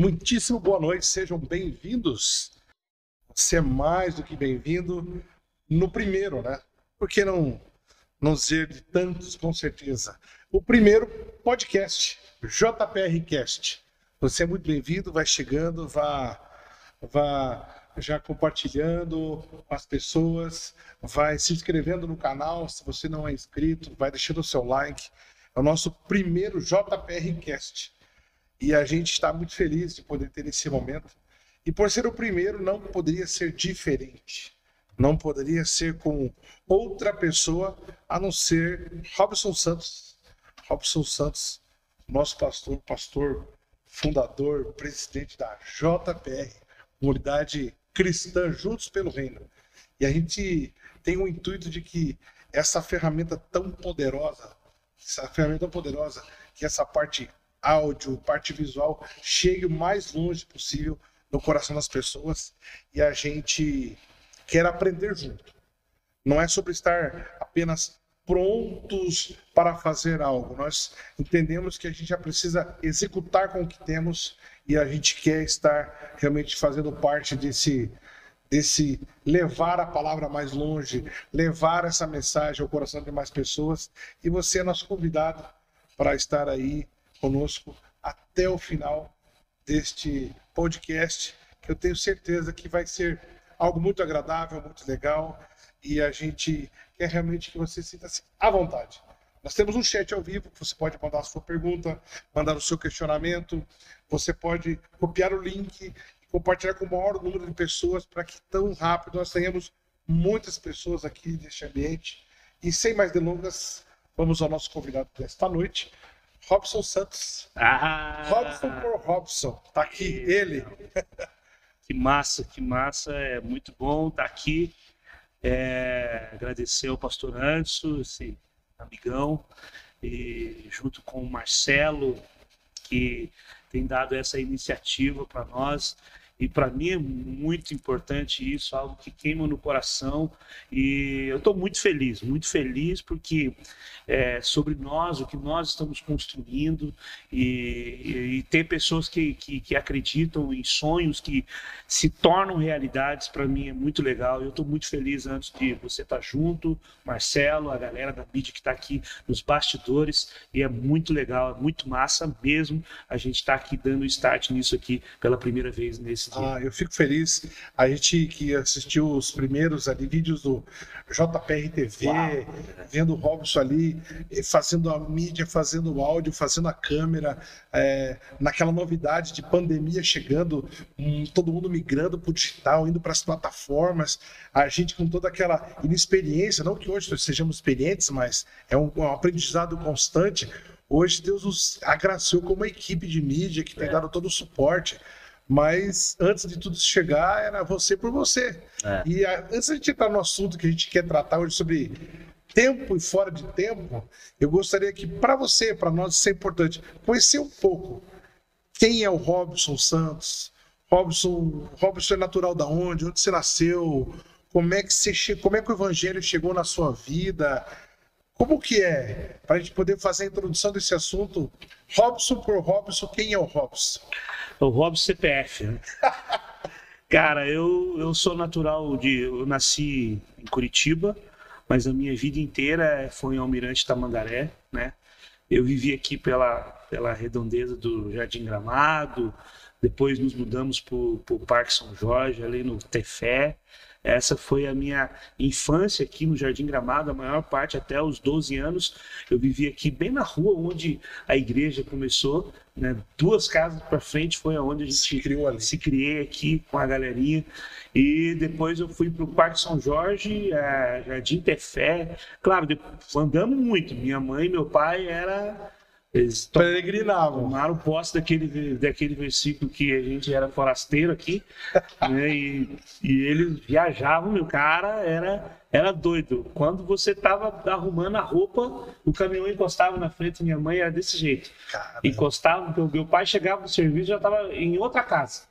Muitíssimo boa noite, sejam bem-vindos. Você é mais do que bem-vindo no primeiro, né? Por que não, não de tantos, com certeza? O primeiro podcast, JPRcast. Você é muito bem-vindo, vai chegando, vá, vá já compartilhando com as pessoas, vai se inscrevendo no canal, se você não é inscrito, vai deixando o seu like. É o nosso primeiro JPRcast e a gente está muito feliz de poder ter esse momento. E por ser o primeiro, não poderia ser diferente. Não poderia ser com outra pessoa a não ser Robson Santos. Robson Santos, nosso pastor, pastor fundador, presidente da JPR, comunidade cristã Juntos pelo Reino. E a gente tem o intuito de que essa ferramenta tão poderosa, essa ferramenta tão poderosa, que essa parte áudio, parte visual, chegue o mais longe possível no coração das pessoas e a gente quer aprender junto. Não é sobre estar apenas prontos para fazer algo. Nós entendemos que a gente já precisa executar com o que temos e a gente quer estar realmente fazendo parte desse desse levar a palavra mais longe, levar essa mensagem ao coração de mais pessoas. E você é nosso convidado para estar aí conosco até o final deste podcast, que eu tenho certeza que vai ser algo muito agradável, muito legal, e a gente quer realmente que você sinta-se à vontade. Nós temos um chat ao vivo que você pode mandar a sua pergunta, mandar o seu questionamento, você pode copiar o link e compartilhar com o maior número de pessoas para que tão rápido nós tenhamos muitas pessoas aqui neste ambiente. E sem mais delongas, vamos ao nosso convidado desta noite, Robson Santos. Ah, Robson por Robson. Tá aqui ele. Que massa, que massa. É muito bom estar tá aqui. É, agradecer ao pastor Anderson, esse amigão, e junto com o Marcelo, que tem dado essa iniciativa para nós. E para mim é muito importante isso, algo que queima no coração. E eu estou muito feliz, muito feliz porque é, sobre nós, o que nós estamos construindo e, e ter pessoas que, que, que, acreditam em sonhos que se tornam realidades, para mim é muito legal. Eu estou muito feliz antes de você estar tá junto, Marcelo, a galera da mídia que está aqui nos bastidores. E é muito legal, é muito massa mesmo a gente estar tá aqui dando start nisso aqui pela primeira vez nesse ah, eu fico feliz. A gente que assistiu os primeiros ali, vídeos do JPR TV, Uau. vendo o Robson ali, fazendo a mídia, fazendo o áudio, fazendo a câmera, é, naquela novidade de pandemia chegando, um, todo mundo migrando para o digital, indo para as plataformas, a gente com toda aquela inexperiência, não que hoje sejamos experientes, mas é um, um aprendizado constante. Hoje Deus nos agraciou como uma equipe de mídia que tem é. dado todo o suporte. Mas antes de tudo chegar, era você por você. É. E a, antes de a gente entrar no assunto que a gente quer tratar hoje sobre tempo e fora de tempo, eu gostaria que, para você, para nós, isso é importante, conhecer um pouco quem é o Robson Santos. Robson, Robson é natural da onde? Onde você nasceu? Como é que você como é que o evangelho chegou na sua vida? Como que é? Para a gente poder fazer a introdução desse assunto, Robson por Robson, quem é o Robson? o Robson CPF. Né? Cara, eu, eu sou natural de. Eu nasci em Curitiba, mas a minha vida inteira foi em Almirante Tamandaré, né? Eu vivi aqui pela, pela redondeza do Jardim Gramado, depois nos mudamos para o Parque São Jorge, ali no Tefé. Essa foi a minha infância aqui no Jardim Gramado, a maior parte até os 12 anos. Eu vivi aqui bem na rua onde a igreja começou, né? Duas casas para frente foi aonde a gente se criou ali. se criei aqui com a galerinha. E depois eu fui para o Parque São Jorge, é, Jardim Tefé. Claro, andamos muito. Minha mãe e meu pai era eles peregrinavam. Tomaram posse daquele, daquele versículo que a gente era forasteiro aqui, né? E, e eles viajavam, meu cara era, era doido. Quando você tava arrumando a roupa, o caminhão encostava na frente da minha mãe, era desse jeito. Caramba. Encostava, meu, meu pai chegava no serviço já estava em outra casa.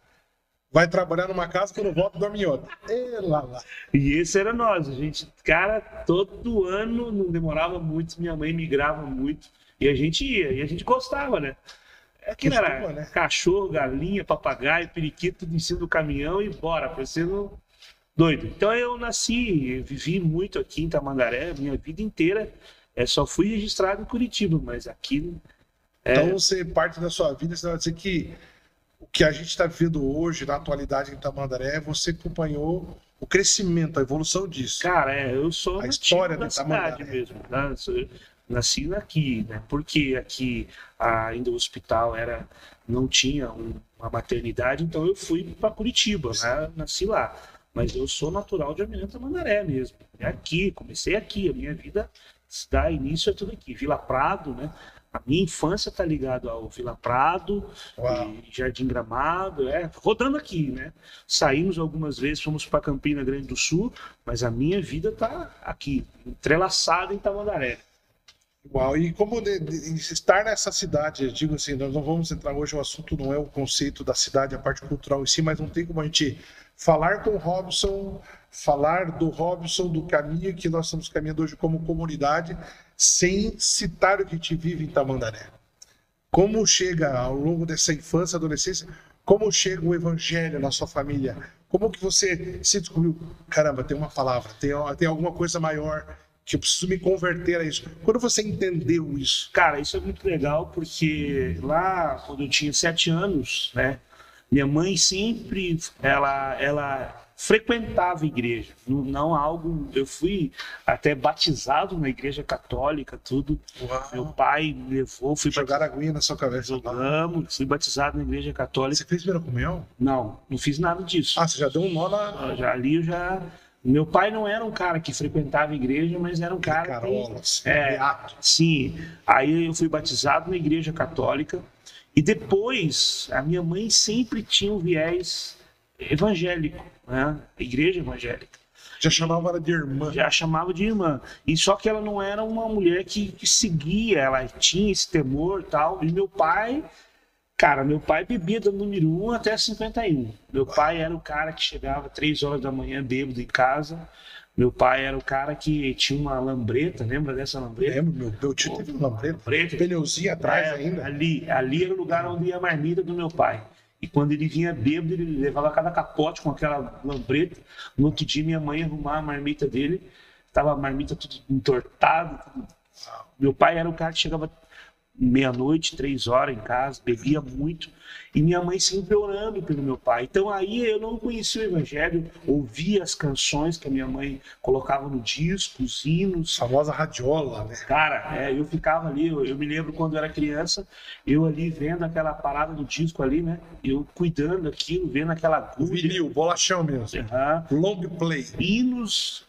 Vai trabalhar numa casa, quando volta, dorme em outra. E, lá, lá. e esse era nós. A gente, cara, todo ano, não demorava muito, minha mãe migrava muito. E a gente ia, e a gente gostava, né? Aquilo era Costuma, né? cachorro, galinha, papagaio, periquito, tudo em cima do caminhão e bora, parecendo doido. Então eu nasci, vivi muito aqui em Tamandaré, minha vida inteira. É, só fui registrado em Curitiba, mas aqui é, Então, você, parte da sua vida, você vai dizer que o que a gente está vivendo hoje, na atualidade em Tamandaré, você acompanhou o crescimento, a evolução disso. Cara, é, eu sou A história da de cidade Tamandaré. mesmo. Né? Nasci aqui, né? Porque aqui ainda o hospital era não tinha um- uma maternidade, então eu fui para Curitiba, né? Nasci lá. Mas eu sou natural de Almirante Mandaré mesmo. É aqui, comecei aqui, a minha vida dá início a tudo aqui. Vila Prado, né? A minha infância tá ligada ao Vila Prado, Jardim Gramado, é, rodando aqui, né? Saímos algumas vezes, fomos para Campina Grande do Sul, mas a minha vida tá aqui, entrelaçada em Tamandaré. Uau, e como de- de- estar nessa cidade, eu digo assim, nós não vamos entrar hoje, o assunto não é o conceito da cidade, a parte cultural em si, mas não tem como a gente falar com o Robson, falar do Robson, do caminho que nós estamos caminhando hoje como comunidade, sem citar o que gente vive em Tamandaré. Como chega ao longo dessa infância, adolescência, como chega o evangelho na sua família? Como que você se descobriu? Caramba, tem uma palavra, tem, tem alguma coisa maior que eu preciso me converter a isso. Quando você entendeu isso? Cara, isso é muito legal porque lá, quando eu tinha sete anos, né? Minha mãe sempre, ela, ela frequentava a igreja, não, não algo. Eu fui até batizado na igreja católica, tudo. Meu pai me levou, fui Jogar aguinha na sua cabeça. Jogamos, fui batizado na igreja católica. Você fez primeira comunhão? Não, não fiz nada disso. Ah, você já deu um nó na Eu já, ali eu já. Meu pai não era um cara que frequentava a igreja, mas era um cara que. carolas. É. beato. Sim. Aí eu fui batizado na igreja católica. E depois, a minha mãe sempre tinha um viés evangélico, né? Igreja evangélica. Já chamava ela de irmã. Já chamava de irmã. E só que ela não era uma mulher que, que seguia, ela tinha esse temor tal. E meu pai, cara, meu pai bebia do número 1 até 51. Meu pai era o cara que chegava três horas da manhã bêbado em casa. Meu pai era o cara que tinha uma lambreta, lembra dessa lambreta? Lembro, meu, meu tio teve um lambreta. Lambreta. Pneuzinho atrás É, ainda. Ali, ali era o lugar onde ia a marmita do meu pai. E quando ele vinha bêbado, ele levava cada capote com aquela lambreta. No outro dia, minha mãe ia arrumar a marmita dele. Tava a marmita tudo entortada. tudo- Meu pai era o cara que chegava meia-noite, três horas em casa, bebia muito. E minha mãe sempre orando pelo meu pai. Então aí eu não conhecia o evangelho, ouvia as canções que a minha mãe colocava no disco, os hinos. Famosa radiola, né? Cara, é, eu ficava ali, eu, eu me lembro quando eu era criança, eu ali vendo aquela parada do disco ali, né? Eu cuidando daquilo, vendo aquela O agulha. vinil, bolachão mesmo. Aham. Long play. hinos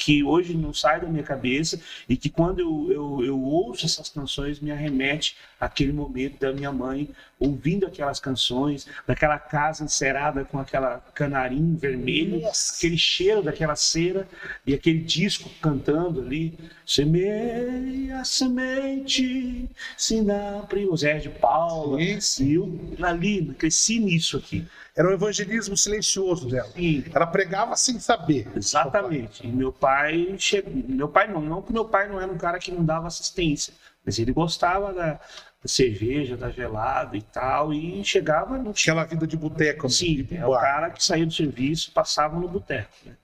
que hoje não sai da minha cabeça e que quando eu, eu, eu ouço essas canções me arremete àquele momento da minha mãe ouvindo aquelas canções, daquela casa encerada com aquela canarim vermelho, Nossa. aquele cheiro daquela cera e aquele disco cantando ali, semeia a semente, se na Zé de Paula, Sim, e eu ali cresci nisso aqui. Era um evangelismo silencioso dela. E Ela pregava sem saber. Exatamente. E meu pai chegou. Meu pai não, não que meu pai não era um cara que não dava assistência, mas ele gostava da, da cerveja, da gelada e tal, e chegava no Aquela vida de boteco. Sim, de é o cara que saía do serviço, passava no boteco. né?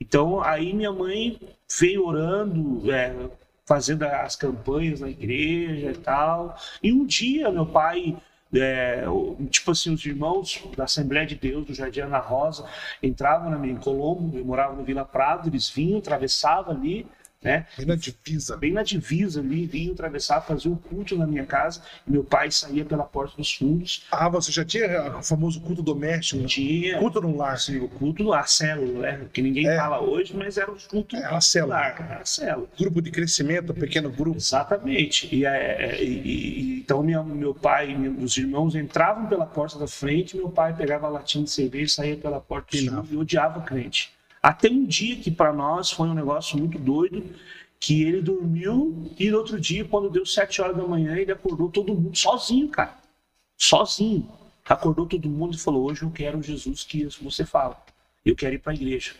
Então aí minha mãe veio orando, é, fazendo as campanhas na igreja e tal. E um dia meu pai é, tipo assim, os irmãos da Assembleia de Deus, do Jardim Ana Rosa, entravam na minha, em Colombo, eu morava no Vila Prado, eles vinham, atravessavam ali, né? Bem na divisa. Bem na divisa ali, vinham atravessar, faziam um culto na minha casa, meu pai saía pela porta dos fundos, Ah, você já tinha o famoso culto doméstico? tinha Culto no lar. assim, o culto do a célula, né? Que ninguém É. fala hoje, mas era o culto É, a célula. lar, era a célula. Grupo de crescimento, pequeno grupo. Exatamente. E, é, e- e- então minha- meu pai e meus irmãos entravam pela porta da frente, meu pai pegava a latinha de cerveja e saía pela porta do Pinava. sul e odiava crente. Até um dia que para nós foi um negócio muito doido, que ele dormiu e no outro dia, quando deu sete horas da manhã, ele acordou todo mundo sozinho, cara. Sozinho. Acordou todo mundo e falou: Hoje eu quero Jesus que você fala. Eu quero ir para a igreja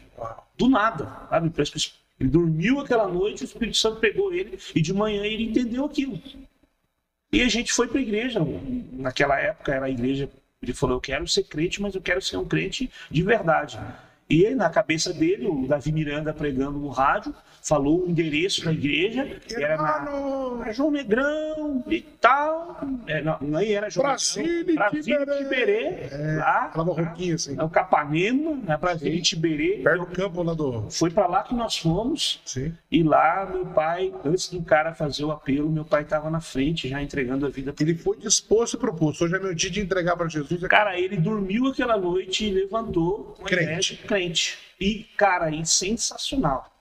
do nada, sabe? Parece que Ele dormiu aquela noite, o Espírito Santo pegou ele e de manhã ele entendeu aquilo. E a gente foi para a igreja. Naquela época era a igreja. Ele falou: Eu quero ser crente, mas eu quero ser um crente de verdade. E na cabeça dele, o Davi Miranda pregando no rádio, falou o endereço da igreja, era na, na João Negrão e tal. É, não, nem era João Brasília Negrão. Brasília Tiberê. Tiberê. É, lá, falava roquinho assim. é o Capanema, na Brasília Sim. Tiberê. Perto do campo lá do. Foi para lá que nós fomos. Sim. E lá, meu pai, antes do cara fazer o apelo, meu pai estava na frente, já entregando a vida. Ele foi disposto e proposto. Hoje é meu dia de entregar para Jesus. Cara, ele dormiu aquela noite e levantou Crente. ideia de crente. E, cara, e sensacional.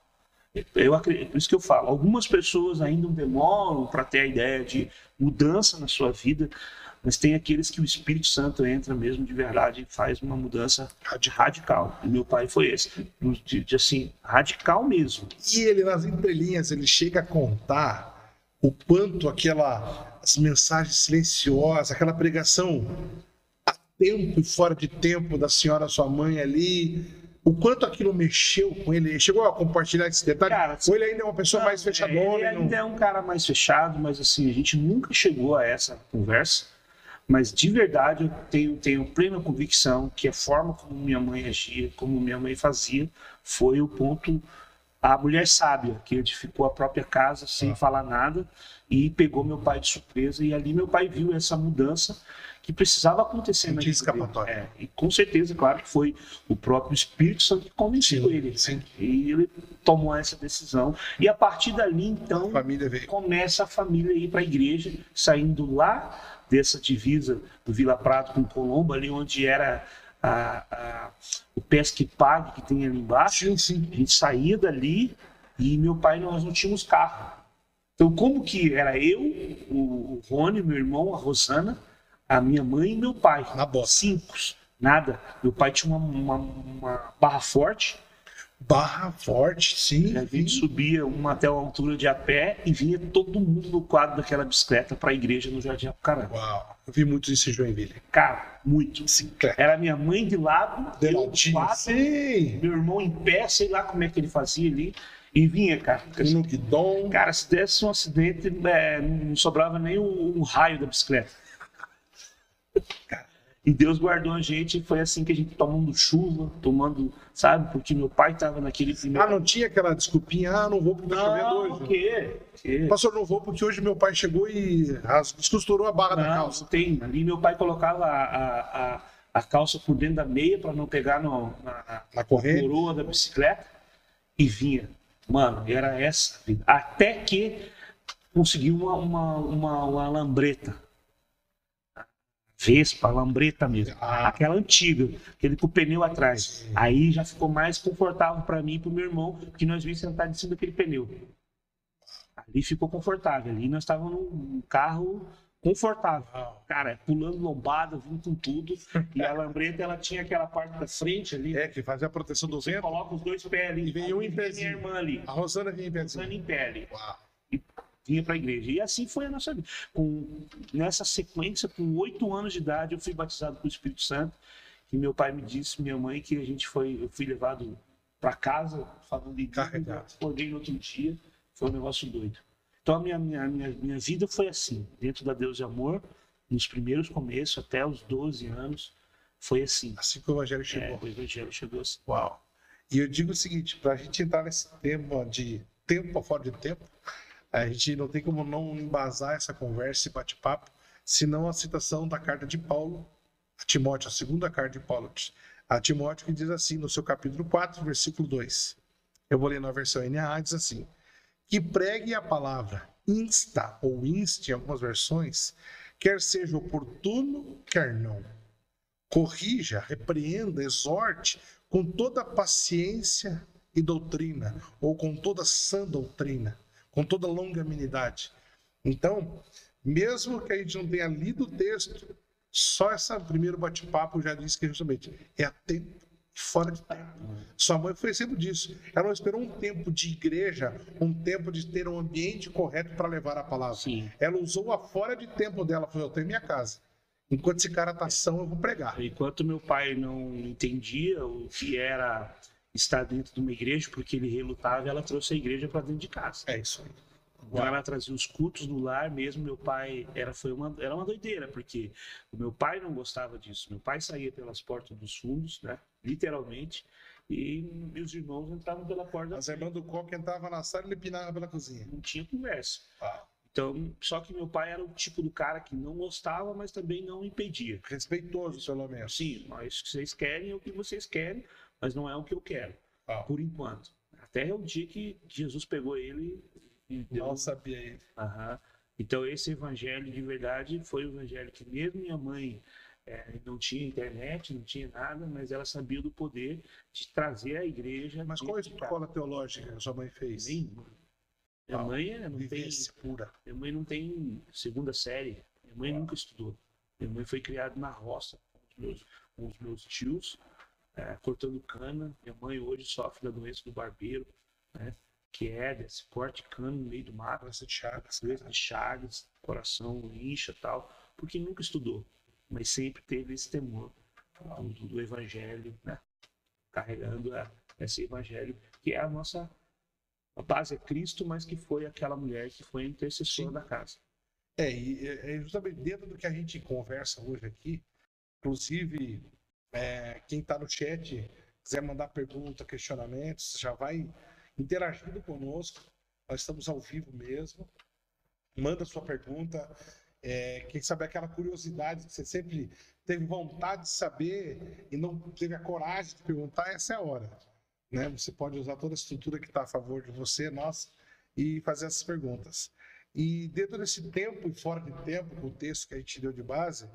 Eu acredito, por isso que eu falo, algumas pessoas ainda demoram para ter a ideia de mudança na sua vida, mas tem aqueles que o Espírito Santo entra mesmo de verdade e faz uma mudança Radical. radical. E meu pai foi esse, de, de, assim, radical mesmo. E ele, nas entrelinhas, ele chega a contar o quanto aquela as mensagens silenciosas, aquela pregação a tempo e fora de tempo da senhora sua mãe ali, o quanto aquilo mexeu com ele. Ele Chegou a compartilhar esse detalhe. Cara, Ou ele ainda é uma pessoa mais Não, é, fechadona. Ele e não- ainda é um cara mais fechado, mas assim, a gente nunca chegou a essa conversa. Mas de verdade eu tenho, tenho plena convicção que a forma como minha mãe agia, como minha mãe fazia, foi o ponto. A mulher sábia, que edificou a própria casa sem Ah. falar nada e pegou meu pai de surpresa. E ali meu pai viu essa mudança que precisava acontecer na escapatória. É, e com certeza, claro que foi o próprio Espírito Santo que convenceu Sim, ele. sim. E ele tomou essa decisão. E a partir dali, então, A começa a família a ir para a igreja, saindo lá dessa divisa do Vila Prado com Colombo, ali onde era a- a- o Pesque Pague que tem ali embaixo. Sim, sim. A gente saía dali e meu pai, nós não tínhamos carro. Então, como que era eu, o o Rony, meu irmão, a Rosana, a minha mãe e meu pai? Na bota. Cinco. Nada. Meu pai tinha uma, uma, uma barra forte, Barra forte, sim. a gente sim. subia uma até uma altura de a pé e vinha todo mundo no quadro daquela bicicleta para a igreja no Jardim Apucarana. Uau. Eu vi muito isso em Joinville. Cara, muito. Bicicleta. Era minha mãe de lado, eu de quatro, Sim. meu irmão em pé, sei lá como é que ele fazia ali, e vinha, cara. No guidão. Cara, se desse um acidente, é, não sobrava nem um, um raio da bicicleta. E Deus guardou a gente, e foi assim que a gente tomando chuva, tomando, sabe? Porque meu pai estava naquele primeiro. Ah, não tinha aquela desculpinha, ah, não vou porque tá chovendo hoje. o quê? Pastor, não vou porque hoje meu pai chegou e descosturou a barra da Não, calça. não tem. Ali meu pai colocava a, a, a, calça por dentro da meia para não pegar no, na, na corrente. coroa da bicicleta e vinha. Mano, era essa. a vida. Até que consegui uma, uma, uma, uma lambreta. Vespa, lambreta mesmo. Ah. Aquela antiga, aquele com o pneu atrás. Sim. Aí já ficou mais confortável para mim e para o meu irmão, porque nós vimos sentar em cima daquele pneu. Ali ficou confortável. Ali nós estávamos num carro confortável. Cara, pulando lombada, vindo com tudo. E a lambreta, ela tinha aquela parte da frente ali. É, que fazia a proteção do vento. coloca os dois pés ali. E vem um em pezinho. Minha irmã ali. A Rosana vinha em pé assim. em pé ali. Uau. Vinha pra igreja. E assim foi a nossa vida. Com, nessa sequência, com oito anos de idade, eu fui batizado com o Espírito Santo. E meu pai me disse, minha mãe, que a gente foi, eu fui levado para casa, falando de Carregado. acordei no outro dia, foi um negócio doido. Então a minha, minha, minha, minha vida foi assim, dentro da Deus de Amor, nos primeiros começos, até os 12 anos, foi assim. Assim que o Evangelho É, chegou. o Evangelho chegou assim. Uau. E eu digo o seguinte, para a gente entrar nesse tema de tempo a fora de tempo, a gente não tem como não embasar essa conversa, esse bate-papo, senão a citação da carta de Paulo a Timóteo, a segunda carta de Paulo a Timóteo, que diz assim, no seu capítulo 4, versículo 2. Eu vou ler na versão NAA, diz assim, que pregue a palavra insta ou inste em algumas versões, quer seja oportuno, quer não. Corrija, repreenda, exorte com toda paciência e doutrina, ou com toda sã doutrina, com toda longanimidade. Então, mesmo que a gente não tenha lido o texto, só esse primeiro bate-papo já diz que justamente é a tempo fora de tempo. Sua mãe foi sempre disso. Ela não esperou um tempo de igreja, um tempo de ter um ambiente correto para levar a palavra. Sim. Ela usou a fora de tempo dela. Falou: Eu tenho minha casa. Enquanto esse cara tá são, eu vou pregar. Enquanto meu pai não entendia o que era estar dentro de uma igreja, porque ele relutava, ela trouxe a igreja para dentro de casa. É isso aí. Então ela trazia os cultos no lar mesmo. Meu pai era foi uma era uma doideira porque o meu pai não gostava disso. Meu pai saía pelas portas dos fundos, né? Literalmente. E meus irmãos entravam pela porta. As irmãs do Coque entravam na sala e ele pinava pela cozinha. Não tinha conversa. Ah. Então, só que meu pai era o tipo do cara que não gostava, mas também não impedia. Respeitoso, pelo menos. Sim, mas o que vocês querem é o que vocês querem, mas não é o que eu quero, Ah. por enquanto. Até o dia que Jesus pegou ele e deu. Mal sabia ele. Aham. Então, esse evangelho de verdade foi o evangelho que, mesmo minha mãe eh, não tinha internet, não tinha nada, mas ela sabia do poder de trazer a igreja. Mas qual a de casa. escola teológica que a sua mãe fez? Nenhuma. Minha Ah, mãe não tem. Pura. Minha mãe não tem segunda série. Minha mãe Uau. nunca estudou. Minha mãe foi criada na roça com os meus, com os meus tios, eh, cortando cana. Minha mãe hoje sofre da doença do barbeiro, né? Que é desse corte de cana no meio do mato, Praça de Chagas. doença de chagas, coração incha tal, porque nunca estudou, mas sempre teve esse temor do, do evangelho, né? Carregando a- esse evangelho, que é a nossa a base é Cristo, mas que foi aquela mulher que foi a intercessora Sim. da casa. É, e é é justamente dentro do que a gente conversa hoje aqui, inclusive, é, quem está no chat, quiser mandar pergunta, questionamentos, já vai interagindo conosco. Nós estamos ao vivo mesmo. Manda sua pergunta. É, quem sabe aquela curiosidade que você sempre teve vontade de saber e não teve a coragem de perguntar, essa é a hora. Né? Você pode usar toda a estrutura que está a favor de você, nós, e fazer essas perguntas. E dentro desse tempo e fora de tempo, com o texto que a gente deu de base,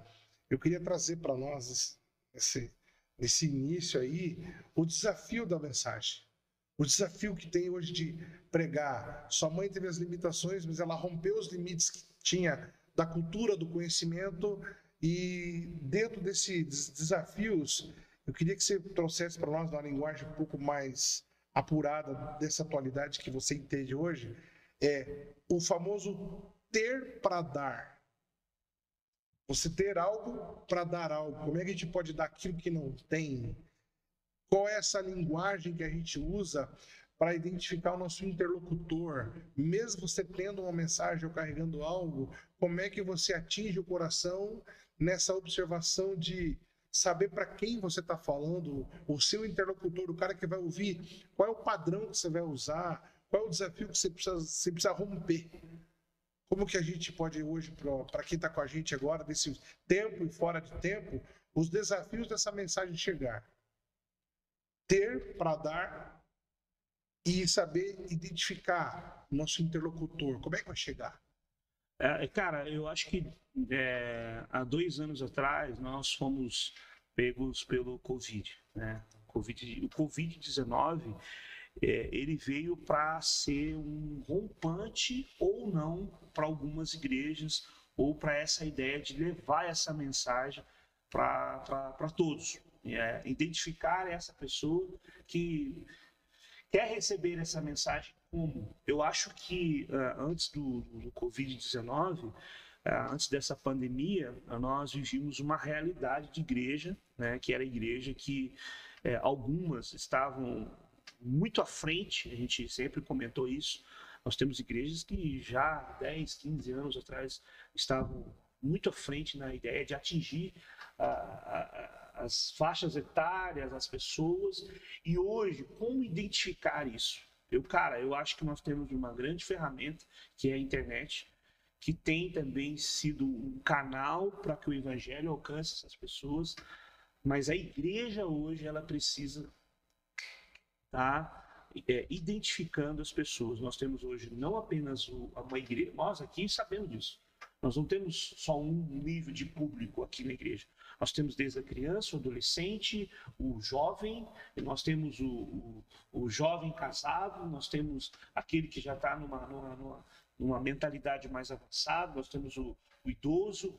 eu queria trazer para nós, esse- esse, nesse início aí, o desafio da mensagem. O desafio que tem hoje de pregar. Sua mãe teve as limitações, mas ela rompeu os limites que tinha da cultura, do conhecimento, e dentro desses desafios, eu queria que você trouxesse para nós, uma linguagem um pouco mais apurada dessa atualidade que você entende hoje, é o famoso ter para dar. Você ter algo para dar algo. Como é que a gente pode dar aquilo que não tem? Qual é essa linguagem que a gente usa para identificar o nosso interlocutor? Mesmo você tendo uma mensagem ou carregando algo, como é que você atinge o coração nessa observação de saber para quem você está falando, o seu interlocutor, o cara que vai ouvir, qual é o padrão que você vai usar, qual é o desafio que você precisa, você precisa romper. Como que a gente pode hoje, para quem está com a gente agora, desse tempo e fora de tempo, os desafios dessa mensagem chegar? Ter para dar e saber identificar nosso interlocutor. Como é que vai chegar? É, cara, eu acho que é, há dois anos atrás nós fomos pegos pelo Covid, né? COVID, o Covid-19 é, ele veio para ser um rompante ou não para algumas igrejas ou para essa ideia de levar essa mensagem para todos. É, identificar essa pessoa que quer receber essa mensagem como? Eu acho que uh, antes do, do Covid-19, uh, antes dessa pandemia, uh, nós vivíamos uma realidade de igreja, né, que era a igreja que eh, algumas estavam muito à frente, a gente sempre comentou isso. Nós temos igrejas que já 10, 15 anos atrás estavam muito à frente na ideia de atingir as faixas etárias, as pessoas, e hoje, como identificar isso? Eu, cara, eu acho que nós temos uma grande ferramenta, que é a internet, que tem também sido um canal para que o evangelho alcance essas pessoas, mas a igreja hoje ela precisa estar tá, é, identificando as pessoas. Nós temos hoje não apenas uma igreja, nós aqui sabemos disso. Nós não temos só um nível de público aqui na igreja. Nós temos desde a criança, o adolescente, o jovem, nós temos o, o, o jovem casado, nós temos aquele que já está numa, numa, numa, numa, mentalidade mais avançada, nós temos o, o idoso.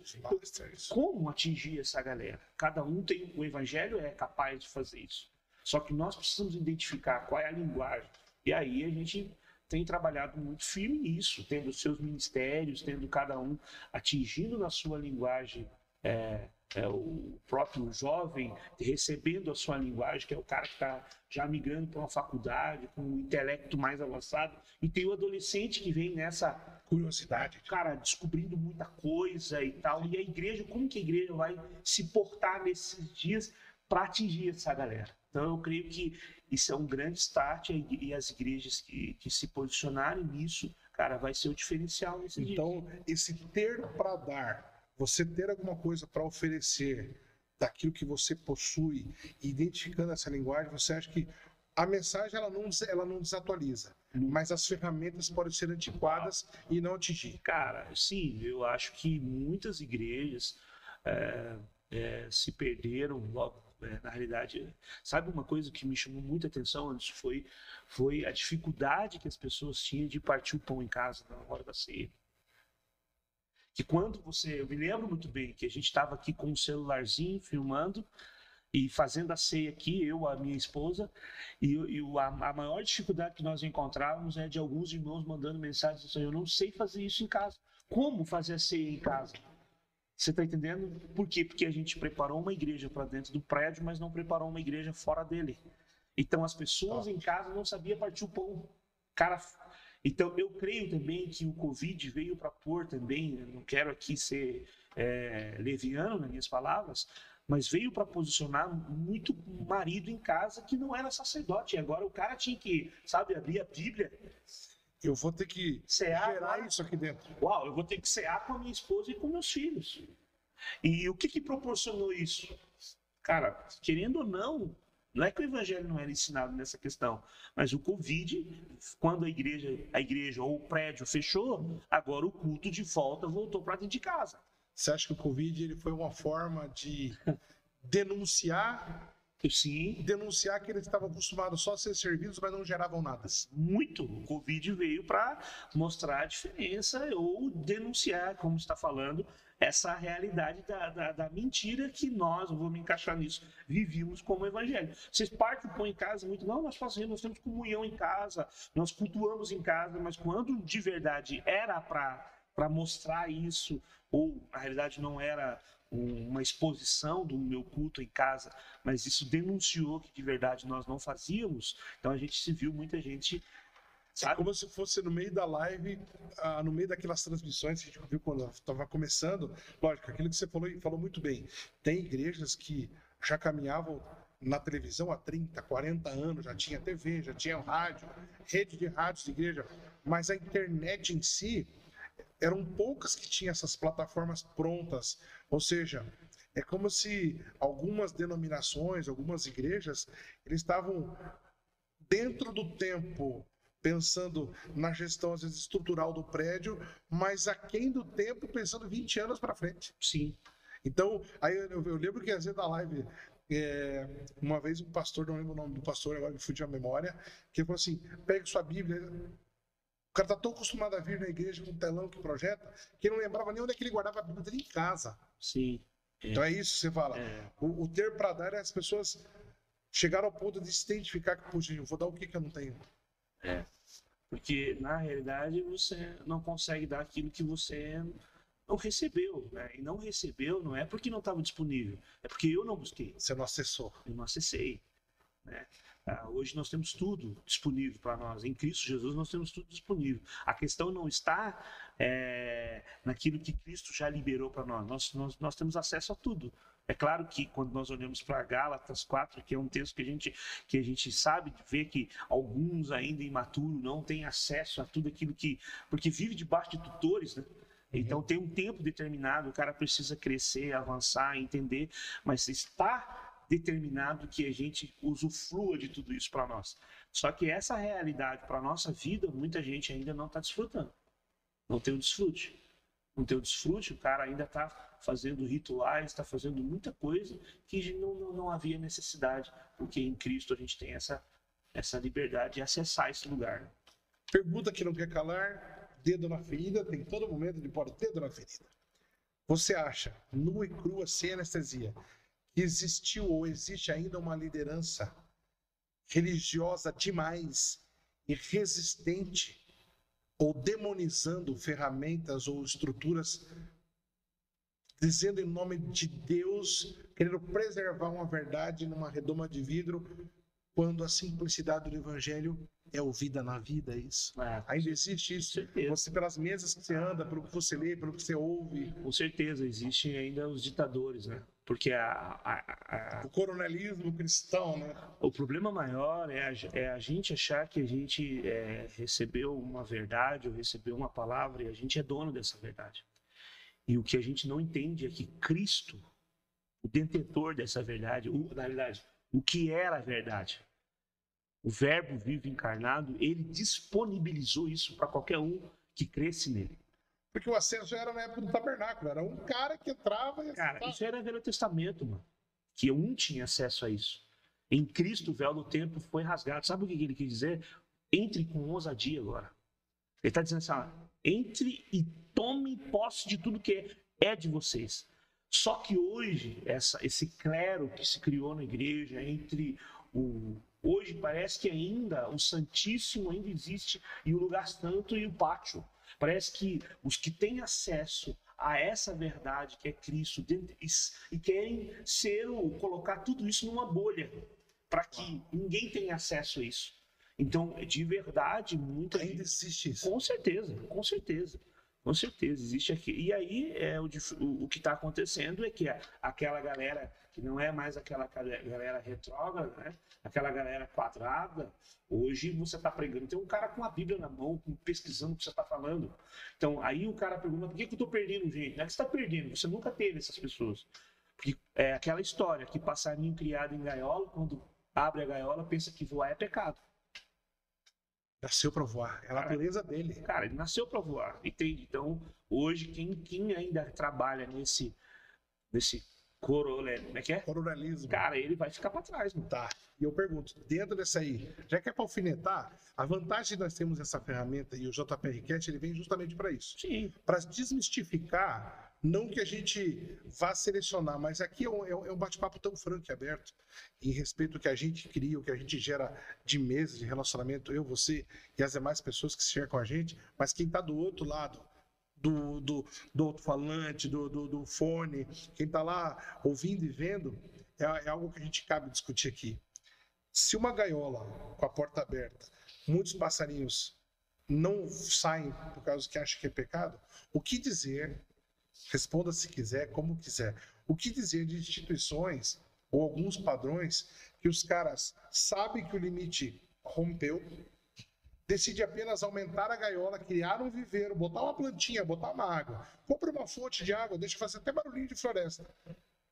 Como atingir essa galera? Cada um tem. O evangelho é capaz de fazer isso. Só que nós precisamos identificar qual é a linguagem. E aí a gente tem trabalhado muito firme nisso, tendo seus ministérios, tendo cada um atingindo na sua linguagem é, é, o próprio jovem, recebendo a sua linguagem, que é o cara que está já migrando para uma faculdade, com um intelecto mais avançado, e tem o adolescente que vem nessa Curiosidade. Cara, descobrindo muita coisa e tal. E a igreja, como que a igreja vai se portar nesses dias para atingir essa galera? Então eu creio que isso é um grande start e as igrejas que, que se posicionarem nisso, cara, vai ser o diferencial nesse então, dia. Esse ter para dar, você ter alguma coisa para oferecer daquilo que você possui, identificando essa linguagem, você acha que a mensagem ela não, ela não desatualiza, mas as ferramentas podem ser antiquadas e não atingir. Cara, sim, eu acho que muitas igrejas é, é, se perderam logo. É, na realidade, sabe uma coisa que me chamou muita atenção antes foi, foi a dificuldade que as pessoas tinham de partir o pão em casa na hora da ceia que quando você, eu me lembro muito bem que a gente estava aqui com um celularzinho filmando e fazendo a ceia aqui, eu, a minha esposa, e, e a, a, maior dificuldade que nós encontrávamos é de alguns irmãos mandando mensagens assim, eu não sei fazer isso em casa. Como fazer a ceia em casa? Você está entendendo? Por quê? Porque a gente preparou uma igreja para dentro do prédio, mas não preparou uma igreja fora dele. Então as pessoas em casa não sabiam partir o pão. Cara, então, eu creio também que o Covid veio para pôr também, não quero aqui ser é, leviano nas minhas palavras, mas veio para posicionar muito marido em casa que não era sacerdote. E agora o cara tinha que, sabe, abrir a Bíblia. Eu vou ter que cear gerar isso aqui dentro. Uau, eu vou ter que cear com a minha esposa e com meus filhos. E o que, que proporcionou isso? Cara, querendo ou não, não é que o evangelho não era ensinado nessa questão, mas o Covid, quando a igreja, a igreja ou o prédio fechou, agora o culto de volta voltou para dentro de casa. Você acha que o Covid ele foi uma forma de denunciar Sim. Denunciar que eles estavam acostumados só a ser servidos, mas não geravam nada. Muito. O Covid veio para mostrar a diferença ou denunciar, como está falando, essa realidade da, da, da, mentira que nós, vou me encaixar nisso, vivíamos como evangelho. Vocês partem põem em casa muito, não, nós fazemos, nós temos comunhão em casa, nós cultuamos em casa, mas quando de verdade era para mostrar isso, ou na realidade não era uma exposição do meu culto em casa, mas isso denunciou que de verdade nós não fazíamos, então a gente se viu muita gente Sabe? É como se fosse no meio da live, ah, no meio daquelas transmissões que a gente viu quando estava começando. Lógico, aquilo que você falou, falou muito bem. Tem igrejas que já caminhavam na televisão há 30, 40 anos, já tinha TV, já tinha rádio, rede de rádios de igreja, mas a internet em si eram poucas que tinham essas plataformas prontas. Ou seja, é como se algumas denominações, algumas igrejas, eles estavam dentro do tempo pensando na gestão às vezes estrutural do prédio, mas aquém do tempo pensando 20 anos para frente. Sim. Então, aí eu, eu, lembro que às vezes da live, é, uma vez um pastor, não lembro o nome do pastor, agora me fugiu a memória, que falou assim: pegue sua Bíblia, o cara está tão acostumado a vir na igreja com um telão que projeta, que ele não lembrava nem onde é que ele guardava a Bíblia dele em casa. Sim. É. Então é isso que você fala. É. O, o, ter para dar é as pessoas chegaram ao ponto de se identificar que, puxa, eu vou dar o que, que eu não tenho. É. Porque, na realidade, você não consegue dar aquilo que você não recebeu. Né? E não recebeu não é porque não estava disponível, é porque eu não busquei. Você não acessou. Eu não acessei. Né? Ah, hoje nós temos tudo disponível para nós. Em Cristo Jesus nós temos tudo disponível. A questão não está é, naquilo que Cristo já liberou para nós. nós. Nós, nós. temos acesso a tudo. É claro que quando nós olhamos para Gálatas 4, que é um texto que a gente, que a gente sabe, vê que alguns ainda imaturos não têm acesso a tudo aquilo que. porque vive debaixo de tutores, né? Então tem um tempo determinado, o cara precisa crescer, avançar, entender, mas está determinado que a gente usufrua de tudo isso para nós. Só que essa realidade para nossa vida, muita gente ainda não está desfrutando. Não tem o desfrute. Não tem o desfrute, o cara ainda está fazendo rituais, está fazendo muita coisa que não, não, não havia necessidade, porque em Cristo a gente tem essa, essa liberdade de acessar esse lugar. Pergunta que não quer calar, dedo na ferida, tem todo momento de pôr o dedo na ferida. Você acha, nua e crua, sem anestesia, existiu ou existe ainda uma liderança religiosa demais e resistente ou demonizando ferramentas ou estruturas, dizendo em nome de Deus, querendo preservar uma verdade numa redoma de vidro, quando a simplicidade do evangelho é o vida na vida, é isso? É, Ainda existe isso? Você, pelas mesas que você anda, pelo que você lê, pelo que você ouve, com certeza, existem ainda os ditadores, né? Porque a, a- a- o coronelismo cristão, né? o problema maior é a, é a gente achar que a gente é, recebeu uma verdade ou recebeu uma palavra e a gente é dono dessa verdade. E o que a gente não entende é que Cristo, o detentor dessa verdade, o, na realidade, o que era a verdade, o Verbo vivo encarnado, ele disponibilizou isso para qualquer um que cresce nele. Porque o acesso era na época do tabernáculo, era um cara que entrava e Cara, isso era Velho Testamento, mano. Que um tinha acesso a isso. Em Cristo, o véu do templo foi rasgado. Sabe o que ele quis dizer? Entre com ousadia agora. Ele está dizendo assim: ó, entre e tome posse de tudo que é de vocês. Só que hoje, essa, esse clero que se criou na igreja, entre o. Hoje parece que ainda o Santíssimo ainda existe e o lugar santo e o pátio. Parece que os que têm acesso a essa verdade que é Cristo e, querem ser o, colocar tudo isso numa bolha para que ninguém tenha acesso a isso. Então, de verdade, muita Ainda gente existe isso. com certeza, com certeza. Com certeza, existe aqui. E aí, é, o, o que está acontecendo é que a- aquela galera, que não é mais aquela gal- galera retrógrada, né? aquela galera quadrada, hoje você está pregando. Tem um cara com a Bíblia na mão, pesquisando o que você está falando. Então, aí o cara pergunta: por que, que eu estou perdendo gente? Não é que você está perdendo, você nunca teve essas pessoas. Porque é aquela história que passarinho criado em gaiola, quando abre a gaiola, pensa que voar é pecado. Nasceu para voar. É a natureza dele. Cara, ele nasceu para voar, entende? Então, hoje, quem, quem ainda trabalha nesse, nesse corolé, como é que é? Coronelismo. Cara, ele vai ficar para trás, mano. Tá. E eu pergunto, dentro dessa aí, já que é para alfinetar, a vantagem de nós termos essa ferramenta e o JPR Cat, ele vem justamente para isso. Sim, Para desmistificar, não que a gente vá selecionar, mas aqui é um, é um- é um bate-papo tão franco e aberto, em respeito ao que a gente cria, o que a gente gera de meses de relacionamento, eu, você e as demais pessoas que chegam com a gente, mas quem está do outro lado, do, do, do alto-falante, do, do, do fone, quem está lá ouvindo e vendo, é, é algo que a gente cabe discutir aqui. Se uma gaiola com a porta aberta, muitos passarinhos não saem por causa que acham que é pecado, o que dizer? Responda se quiser, como quiser. O que dizer de instituições ou alguns padrões que os caras sabem que o limite rompeu, decide apenas aumentar a gaiola, criar um viveiro, botar uma plantinha, botar uma água, compra uma fonte de água, deixa fazer até barulhinho de floresta.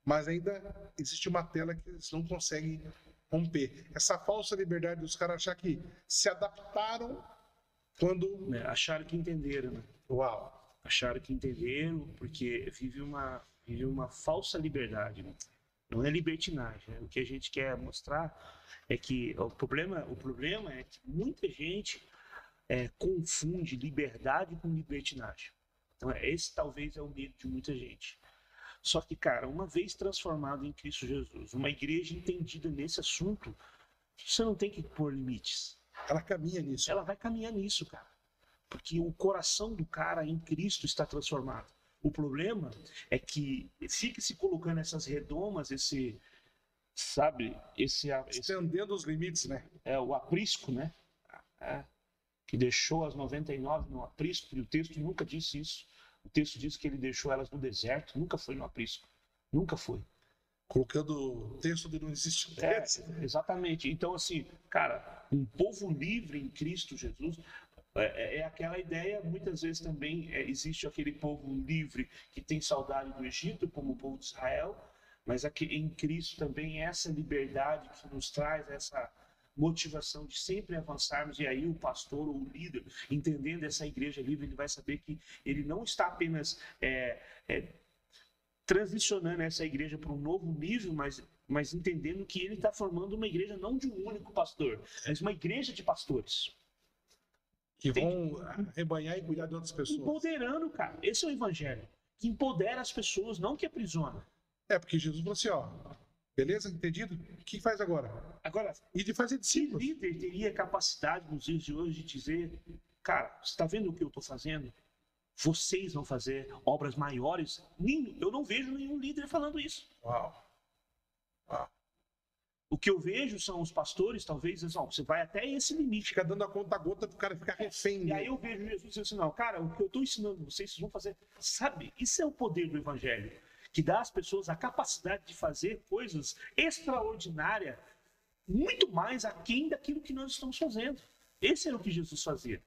Mas ainda existe uma tela que eles não conseguem romper. Essa falsa liberdade dos caras achar que se adaptaram quando. né? acharam que entenderam, né? Uau! Acharam que entenderam, porque vive uma, vive uma falsa liberdade, né? Não é libertinagem. né? O que a gente quer mostrar é que o problema, o problema é que muita gente é, confunde liberdade com libertinagem. Então, é, esse talvez é o medo de muita gente. Só que, cara, uma vez transformado em Cristo Jesus, uma igreja entendida nesse assunto, você não tem que pôr limites. Ela caminha nisso. Ela vai caminhar nisso, cara. Porque o coração do cara em Cristo está transformado. O problema é que fica se colocando essas redomas, esse, sabe, esse, esse Estendendo os limites, né? é o aprisco, né? É, que deixou as 99 no aprisco, e o texto nunca disse isso. O texto diz que ele deixou elas no deserto, nunca foi no aprisco. Nunca foi. Colocando o texto de não existe É, exatamente. Então, assim, cara, um povo livre em Cristo Jesus é, é aquela ideia. Muitas vezes também é, existe aquele povo livre que tem saudade do Egito, como o povo de Israel, mas aqui em Cristo também é essa liberdade que nos traz essa motivação de sempre avançarmos e aí o pastor ou o líder entendendo essa igreja livre ele vai saber que ele não está apenas é, é, transicionando essa igreja para um novo nível, mas, mas entendendo que ele está formando uma igreja não de um único pastor, mas uma igreja de pastores. Que vão rebanhar e cuidar de outras pessoas. Empoderando, cara. Esse é o evangelho. Que empodera as pessoas, não que aprisiona. É, porque Jesus falou assim, ó. Beleza? Entendido? O que faz agora? Agora, E de fazer que discípulos. líder teria capacidade nos dias de hoje de dizer, cara, você está vendo o que eu estou fazendo? Vocês vão fazer obras maiores? Nem- Eu não vejo nenhum líder falando isso. Uau. Uau. O que eu vejo são os pastores, talvez, ó, você vai até esse limite. Fica dando a conta gota pro cara ficar refém. E aí eu vejo Jesus dizendo assim, não, cara, o que eu estou ensinando vocês, vocês vão fazer. Sabe, isso é o poder do evangelho. Que dá às pessoas a capacidade de fazer coisas extraordinárias, muito mais aquém daquilo que nós estamos fazendo. Esse era o que Jesus fazia.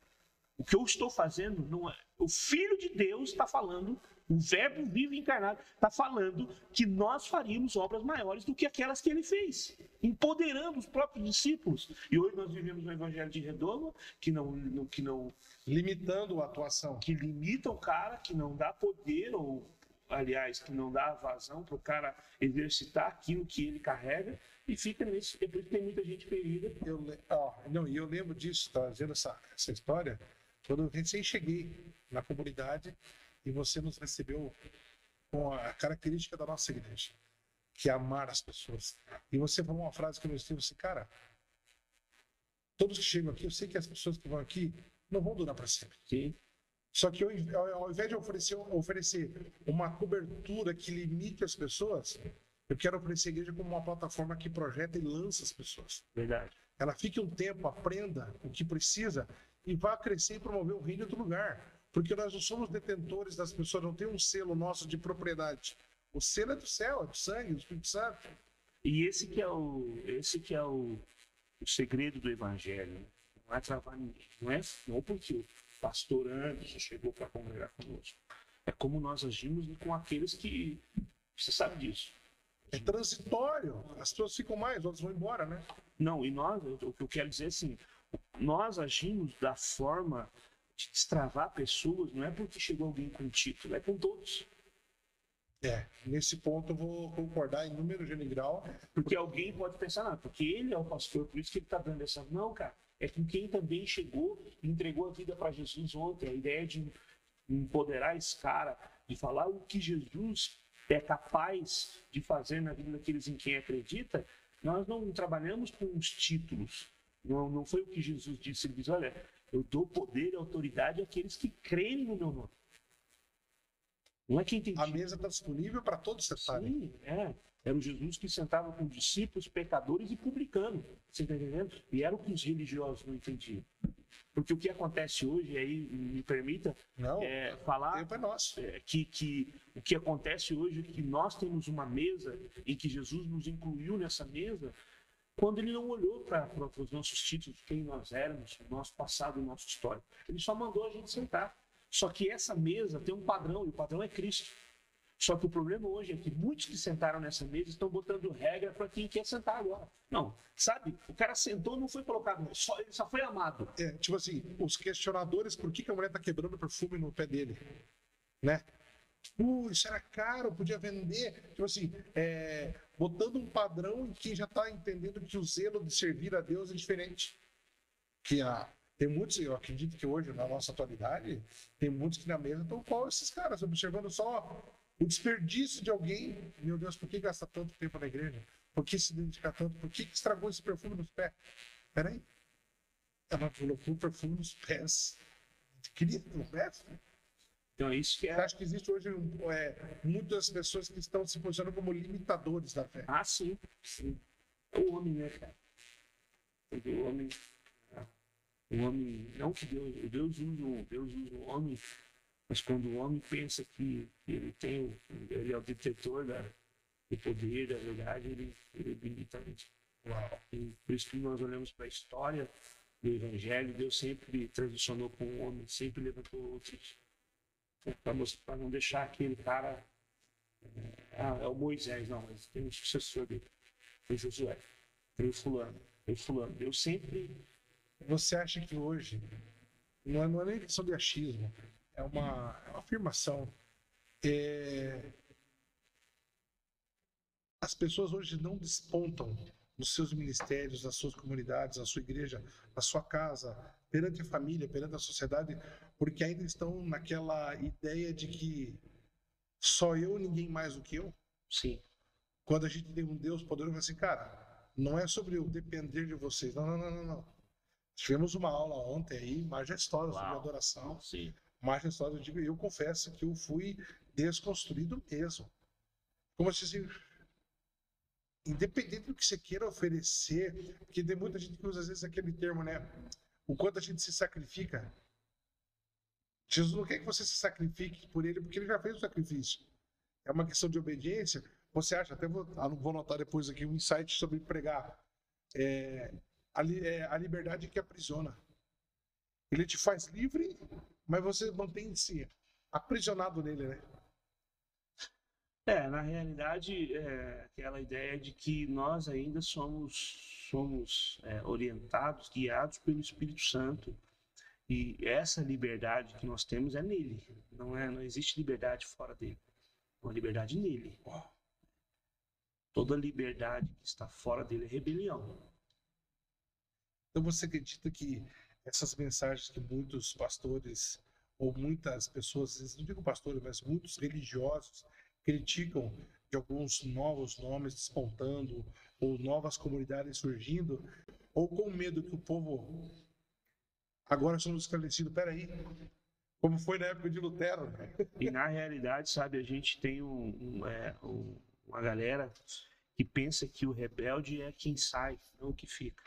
O que eu estou fazendo não é. O Filho de Deus está falando, o Verbo vivo encarnado está falando que nós faríamos obras maiores do que aquelas que ele fez, empoderando os próprios discípulos. E hoje nós vivemos um evangelho de redoma que não, que não limitando a atuação, que limita o cara, que não dá poder ou aliás, que não dá vazão para o cara exercitar aquilo que ele carrega e fica nesse. É por isso que tem muita gente ferida. Eu, não, e eu lembro disso, trazendo essa, essa história. Quando eu recém cheguei na comunidade e você nos recebeu com a característica da nossa igreja, que é amar as pessoas. E você falou uma frase que eu estive assim, cara, todos que chegam aqui, eu sei que as pessoas que vão aqui não vão durar para sempre. Sim. Só que eu, ao invés de oferecer, oferecer uma cobertura que limite as pessoas, eu quero oferecer a igreja como uma plataforma que projeta e lança as pessoas. Verdade. Ela fique um tempo, aprenda o que precisa e vá crescer e promover o reino outro lugar. Porque nós não somos detentores das pessoas, não tem um selo nosso de propriedade. O selo é do céu, é do sangue, do Espírito Santo. E esse que é o, esse que é o, o segredo do evangelho. Não é travar ninguém. Não é, não porque o pastor antes chegou para congregar conosco. É como nós agimos com aqueles que. Você sabe disso. É transitório. As pessoas ficam mais, outras vão embora, né? Não, e nós, o que eu quero dizer é assim, nós agimos da forma de destravar pessoas, não é porque chegou alguém com título, é com todos. É, nesse ponto eu vou concordar em número de grau. Porque alguém pode pensar, não, porque ele é o pastor, por isso que ele está dando essa. Não, cara, é com quem também chegou e entregou a vida para Jesus ontem. A ideia de empoderar esse cara, de falar o que Jesus é capaz de fazer na vida daqueles em quem acredita, nós não trabalhamos com os títulos, não, não foi o que Jesus disse. Ele diz: Olha, eu dou poder e autoridade àqueles que creem no meu nome. Não é quem tem. A mesa está disponível para todos sentarem. Sim, é. Era o Jesus que sentava com discípulos, pecadores e publicanos. Você está entendendo? E era o que os religiosos não entendiam. Porque o que acontece hoje, aí me permita não, é, falar tempo é nosso. É, que, que o que acontece hoje é que nós temos uma mesa em que Jesus nos incluiu nessa mesa quando ele não olhou para os nossos títulos, quem nós éramos, o nosso passado, o nosso histórico. Ele só mandou a gente sentar. Só que essa mesa tem um padrão, e o padrão é Cristo. Só que o problema hoje é que muitos que sentaram nessa mesa estão botando regra para quem quer sentar agora. Não, sabe? O cara sentou, não foi colocado, só, ele só foi amado. É, tipo assim, os questionadores, por que, que a mulher está quebrando perfume no pé dele? Né? Uh, isso era caro, podia vender. Tipo assim, é, botando um padrão em quem já está entendendo que o zelo de servir a Deus é diferente. Que a, tem muitos, eu acredito que hoje, na nossa atualidade, tem muitos que na mesa estão qual esses caras, observando só o desperdício de alguém. Meu Deus, por que gasta tanto tempo na igreja? Por que se dedicar tanto? Por que estragou esse perfume nos pés? Peraí. Ela colocou o perfume nos pés. Queria no pés? Então é isso que é. Acha que existe hoje é, muitas pessoas que estão se posicionando como limitadores da fé? Ah, sim. sim. É o homem, né, cara? O homem. O homem. Não que Deus. Deus usa, Deus usa o homem, mas quando o homem pensa que ele tem. Ele é o detetor da, do poder, da verdade, ele, ele limita a. Uau. E por isso que nós olhamos para a história do Evangelho, Deus sempre transicionou com o homem, sempre levantou outros para não deixar aquele cara. Ah, é o Moisés, não, mas tem um sucessor dele. Tem Josué, tem fulano, tem fulano. Eu sempre. Você acha que hoje não é, não é nem questão de achismo, é uma, é uma afirmação. É... As pessoas hoje não despontam nos seus ministérios, nas suas comunidades, na sua igreja, na sua casa, perante a família, perante a sociedade, porque ainda estão naquela ideia de que só eu, ninguém mais do que eu. Sim. Quando a gente tem um Deus poderoso, assim, cara, não é sobre eu depender de vocês. Não, não, não, não. não. Tivemos uma aula ontem aí, majestosa, Uau. sobre adoração. Sim. Majestosa, eu digo, eu confesso que eu fui desconstruído mesmo. Como assim, independente do que você queira oferecer, porque tem muita gente que usa às vezes aquele termo, né? O quanto a gente se sacrifica. Jesus não quer que você se sacrifique por ele, porque ele já fez o sacrifício. É uma questão de obediência. Você acha, até vou, ah, vou anotar depois aqui um insight sobre pregar. É, a, é, a liberdade que aprisiona. Ele te faz livre, mas você mantém-se aprisionado nele, né? É, na realidade, é aquela ideia de que nós ainda somos, somos é, orientados, guiados pelo Espírito Santo. E essa liberdade que nós temos é nele. Não, é, não existe liberdade fora dele. Uma liberdade nele. Toda liberdade que está fora dele é rebelião. Então você acredita que essas mensagens que muitos pastores ou muitas pessoas, não digo pastores, mas muitos religiosos criticam de alguns novos nomes despontando ou novas comunidades surgindo, ou com medo que o povo agora somos esclarecidos, peraí, como foi na época de Lutero. Né? E na realidade, sabe, a gente tem um, um, é, um, uma galera que pensa que o rebelde é quem sai, não o que fica.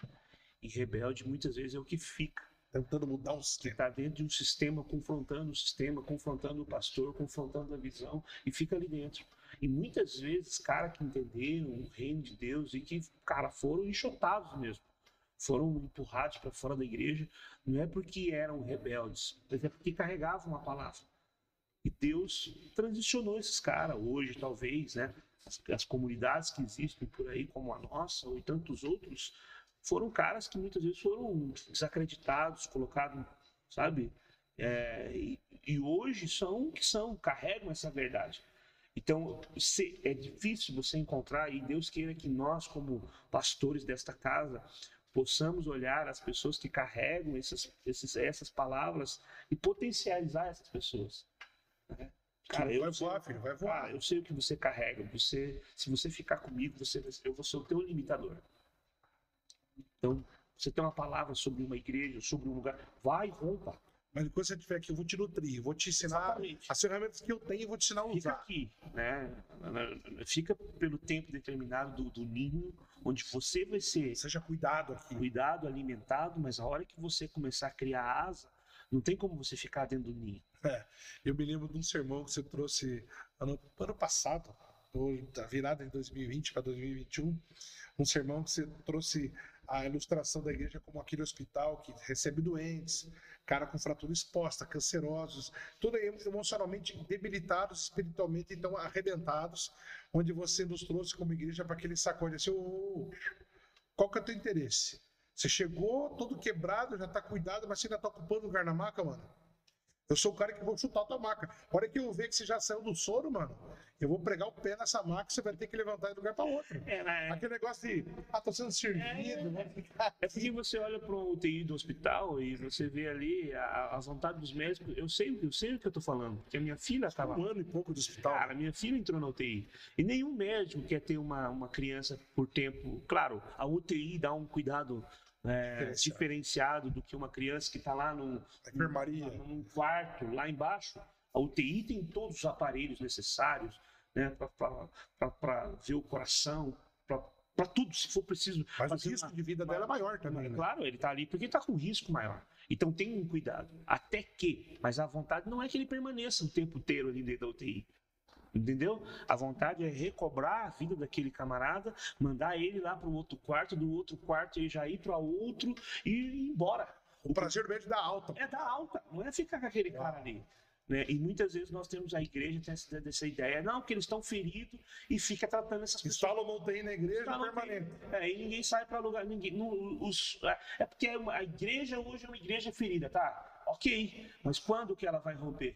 E rebelde muitas vezes é o que fica tentando mudar um sistema. Está dentro de um sistema, confrontando o sistema, confrontando o pastor, confrontando a visão e fica ali dentro. E muitas vezes, cara que entenderam o reino de Deus e que, cara, foram enxotados mesmo. Foram empurrados para fora da igreja, não é porque eram rebeldes, mas é porque carregavam a palavra. E Deus transicionou esses caras. Hoje, talvez, né, as, as comunidades que existem por aí, como a nossa, ou tantos outros, foram caras que muitas vezes foram desacreditados, colocados, sabe? É, e, e, hoje são que são, carregam essa verdade. Então, é difícil você encontrar, e Deus queira que nós, como pastores desta casa, possamos olhar as pessoas que carregam essas, esses, essas palavras e potencializar essas pessoas. Né? Cara, eu vai sei, voar, filho, vai voar. Ah, eu sei o que você carrega. Você, se você ficar comigo, você, eu vou ser o teu limitador. Então, você tem uma palavra sobre uma igreja, sobre um lugar, vai e rompa. Mas quando você estiver aqui, eu vou te nutrir, vou te ensinar Exatamente. as ferramentas que eu tenho e vou te ensinar a usar. Fica aqui, né? Fica pelo tempo determinado do, do ninho, onde você vai ser. Seja cuidado aqui. Cuidado, alimentado, mas a hora que você começar a criar asa, não tem como você ficar dentro do ninho. É, eu me lembro de um sermão que você trouxe ano, ano passado, da virada de 2020 para 2021, um sermão que você trouxe a ilustração da igreja como aquele hospital que recebe doentes, cara com fratura exposta, cancerosos, tudo emocionalmente debilitados, espiritualmente então arrebentados, onde você nos trouxe como igreja para aquele sacode assim, oh, qual que é o teu interesse? Você chegou todo quebrado, já está cuidado, mas você ainda está ocupando lugar na maca, mano? Eu sou o cara que vou chutar a tua maca. A hora que eu ver que você já saiu do soro, mano, eu vou pregar o pé nessa maca e você vai ter que levantar de um lugar para outro. É, né? Aquele negócio de, ah, tô sendo servido, é, né? É porque você olha para o UTI do hospital e você vê ali a, a, vontade dos médicos. Eu sei, eu sei o que eu tô falando, porque a minha filha estava. Um ano e pouco do hospital. Cara, minha filha entrou na UTI. E nenhum médico quer ter uma, uma criança por tempo. Claro, a UTI dá um cuidado é, diferenciado do que uma criança que está lá no, enfermaria. num quarto, lá embaixo. A UTI tem todos os aparelhos necessários né, para ver o coração, para tudo, se for preciso. Mas o risco uma, de vida dela é maior também. Né? Claro, ele está ali porque está com risco maior. Então tem um cuidado. Até que, mas a vontade não é que ele permaneça o tempo inteiro ali dentro da UTI. Entendeu? A vontade é recobrar a vida daquele camarada, mandar ele lá para o outro quarto, do outro quarto ele já ir para outro e ir embora. O prazer médico é da alta. É da alta, não é ficar com aquele cara ali. Né? E muitas vezes nós temos a igreja tem essa, essa ideia, não, porque eles estão feridos e fica tratando essas pessoas. Uma UTI na igreja Instala permanente. É, e ninguém sai para lugar, ninguém. No, os, é, é porque a igreja hoje é uma igreja ferida, tá? Ok, mas quando que ela vai romper?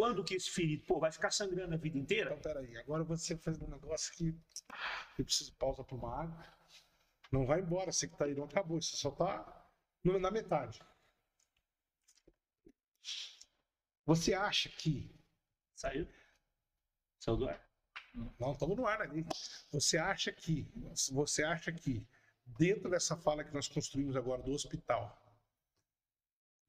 Quando que esse ferido, pô, vai ficar sangrando a vida inteira? Então, peraí, agora você faz um negócio que eu preciso pausa para uma água. Não vai embora, você que tá aí, não acabou, você só tá na metade. Você acha que. Saiu? Saiu do ar? Não, estamos no ar ali. Você acha que. Você acha que dentro dessa fala que nós construímos agora do hospital,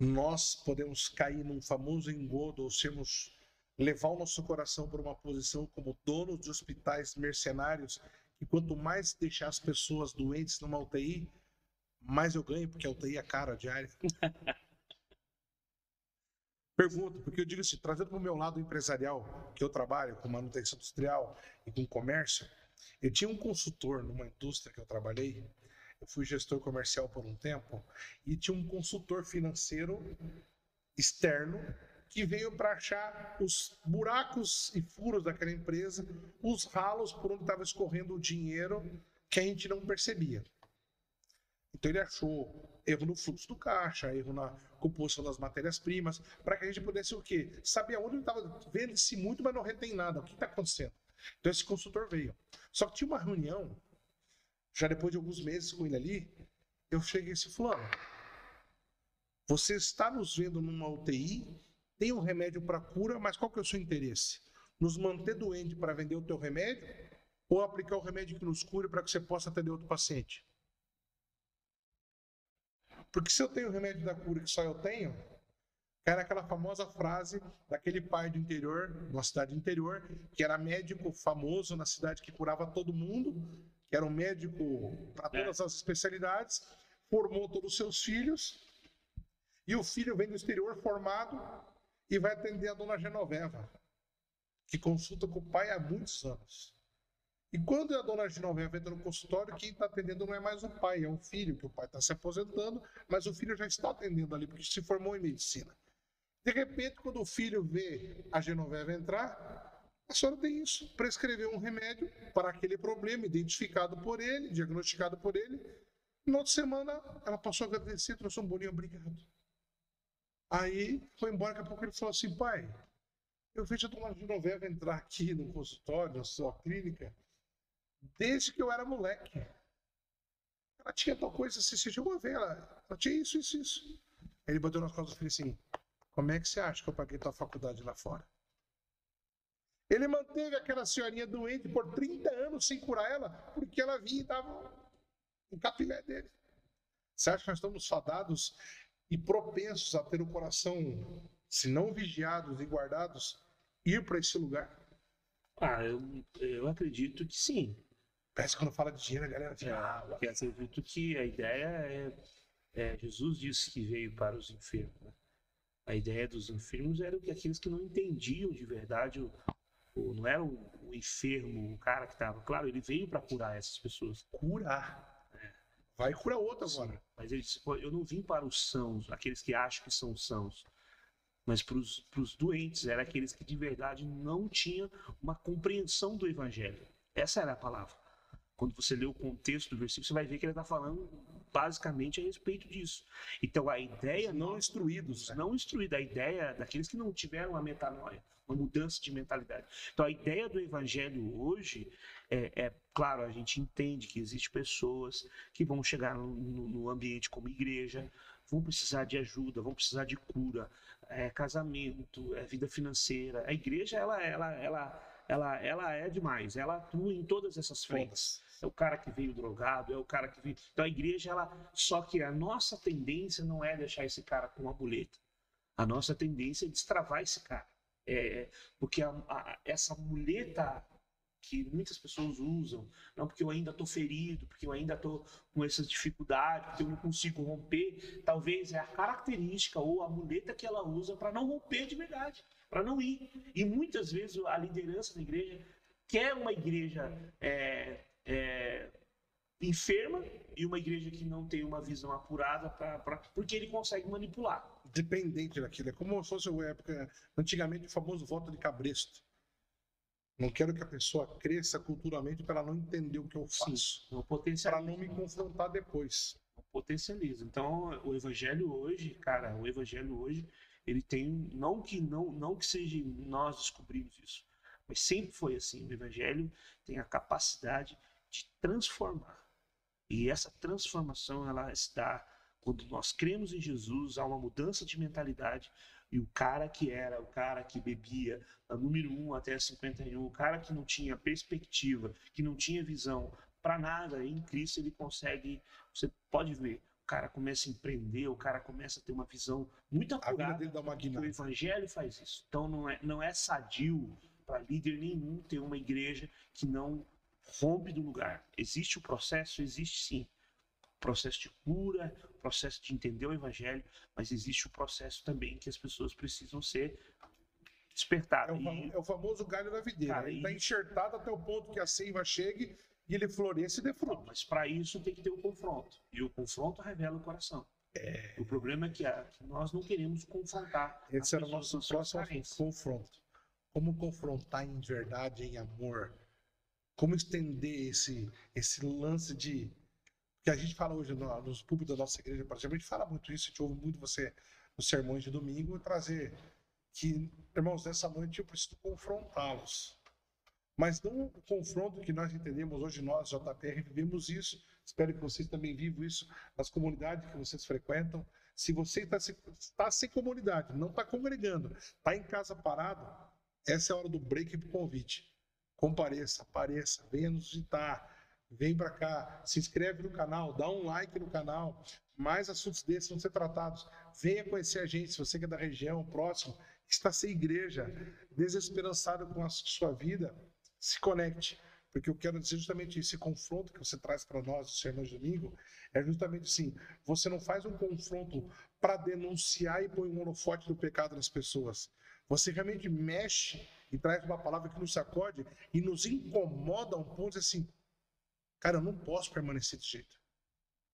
nós podemos cair num famoso engodo ou sermos levar o nosso coração para uma posição como donos de hospitais mercenários que quanto mais deixar as pessoas doentes numa UTI, mais eu ganho, porque a UTI é cara diária. Pergunto, porque eu digo assim, trazendo para o meu lado empresarial, que eu trabalho com manutenção industrial e com comércio, eu tinha um consultor numa indústria que eu trabalhei, eu fui gestor comercial por um tempo, e tinha um consultor financeiro externo que veio para achar os buracos e furos daquela empresa, os ralos por onde estava escorrendo o dinheiro que a gente não percebia. Então ele achou erro no fluxo do caixa, erro na composição das matérias-primas, para que a gente pudesse o quê? Saber aonde ele estava vende-se muito, mas não retém nada. O que está acontecendo? Então esse consultor veio. Só que tinha uma reunião, já depois de alguns meses com ele ali, eu cheguei esse fulano. Você está nos vendo numa UTI, tem um remédio para cura, mas qual que é o seu interesse? Nos manter doente para vender o teu remédio ou aplicar o remédio que nos cure para que você possa atender outro paciente? Porque se eu tenho o remédio da cura que só eu tenho, era aquela famosa frase daquele pai do interior, uma cidade interior, que era médico famoso na cidade que curava todo mundo, que era um médico para todas é. as especialidades, formou todos os seus filhos, e o filho vem do exterior formado e vai atender a dona Genoveva, que consulta com o pai há muitos anos. E quando a dona Genoveva entra no consultório, quem está atendendo não é mais o pai, é o filho, que o pai está se aposentando, mas o filho já está atendendo ali, porque se formou em medicina. De repente, quando o filho vê a Genoveva entrar, a senhora tem isso, prescreveu um remédio para aquele problema, identificado por ele, diagnosticado por ele. Na outra semana, ela passou a agradecer, trouxe um bolinho, obrigado. Aí foi embora, daqui a pouco ele falou assim: pai, eu vejo a dona Genoveva entrar aqui no consultório, na sua clínica, desde que eu era moleque. Ela tinha tal coisa assim, você chegou a ver, ela, ela tinha isso, isso, isso. Ele bateu nas costas e falou assim: Como é que você acha que eu paguei tua faculdade lá fora? Ele manteve aquela senhorinha doente por 30 anos sem curar ela, porque ela vinha e dava um capilé dele. Você acha que nós estamos fadados e propensos a ter o coração, se não vigiados e guardados, ir para esse lugar? Ah, eu, eu acredito que sim. Parece que quando fala de dinheiro, a galera fica. Ah, porque acredito que a ideia é, é, Jesus disse que veio para os enfermos. Né? A ideia dos enfermos era que aqueles que não entendiam de verdade, o não era o, o, enfermo, o cara que estava. Claro, ele veio para curar essas pessoas. Curar. É. Vai curar outro agora. Mas ele disse: eu não vim para os sãos, aqueles que acham que são sãos mas para os doentes, eram aqueles que de verdade não tinham uma compreensão do evangelho. Essa era a palavra quando você lê o contexto do versículo, você vai ver que ele está falando basicamente a respeito disso. Então a ideia. Não instruídos. Né? Não instruídos. A ideia daqueles que não tiveram uma metanoia, uma mudança de mentalidade. Então a ideia do evangelho hoje é, é claro, a gente entende que existem pessoas que vão chegar no, no, ambiente como igreja, vão precisar de ajuda, vão precisar de cura, é, casamento, é, vida financeira. A igreja, ela, ela, ela ela, ela é demais, ela atua em todas essas frentes. É o cara que veio drogado, é o cara que veio. Então a igreja, ela. Só que a nossa tendência não é deixar esse cara com uma muleta. A nossa tendência é destravar esse cara. É, porque a, a, essa muleta que muitas pessoas usam, não porque eu ainda estou ferido, porque eu ainda estou com essas dificuldades, porque eu não consigo romper, talvez é a característica ou a muleta que ela usa para não romper de verdade para não ir. E muitas vezes a liderança da igreja quer uma igreja é, é, enferma e uma igreja que não tem uma visão apurada pra, pra, porque ele consegue manipular. Dependente daquilo. É como se fosse uma época, antigamente, o famoso voto de cabresto. Não quero que a pessoa cresça culturalmente para não entender o que eu faço. Para não me confrontar depois. Potencializa. Então, o evangelho hoje, cara, o evangelho hoje, ele tem não que não não que seja nós descobrimos isso, mas sempre foi assim. O evangelho tem a capacidade de transformar. E essa transformação ela está quando nós cremos em Jesus, há uma mudança de mentalidade e o cara que era, o cara que bebia, a número 1 até 51, o cara que não tinha perspectiva, que não tinha visão para nada, em Cristo ele consegue, você pode ver, cara começa a empreender, o cara começa a ter uma visão muito apurada. A vida dele dá uma o evangelho faz isso. Então não é, não é sadio para líder nenhum ter uma igreja que não rompe do lugar. Existe o processo? Existe sim. Processo de cura, processo de entender o evangelho, mas existe o processo também que as pessoas precisam ser despertadas. É o, E- é o famoso galho da videira. Está enxertado até o ponto que a seiva chegue e ele floresce e dê fruto. Mas para isso tem que ter o confronto. E o confronto revela o coração. O problema é que, nós não queremos confrontar. Esse era o nosso próximo confronto. Como confrontar em verdade, em amor? Como estender esse, esse lance de. Que a gente fala hoje no- nos púlpitos da nossa igreja, por exemplo, a gente fala muito isso, a gente ouve muito você nos sermões de domingo, trazer que, irmãos, nessa noite eu preciso confrontá-los. Mas não o confronto que nós entendemos hoje, nós, JPR, vivemos isso. Espero que vocês também vivam isso nas comunidades que vocês frequentam. Se você está se- está sem comunidade, não está congregando, está em casa parado, essa é a hora do break para o convite. Compareça, apareça, venha nos visitar, vem para cá, se inscreve no canal, dá um like no canal. Mais assuntos desses vão ser tratados. Venha conhecer a gente, se você que é da região, próximo, está sem igreja, desesperançado com a sua vida, se conecte. Porque eu quero dizer justamente esse confronto que você traz para nós no Sermão de Domingo é justamente assim: você não faz um confronto para denunciar e põe um holofote do pecado nas pessoas. Você realmente mexe e traz uma palavra que nos sacode e nos incomoda a um ponto assim: cara, eu não posso permanecer desse jeito.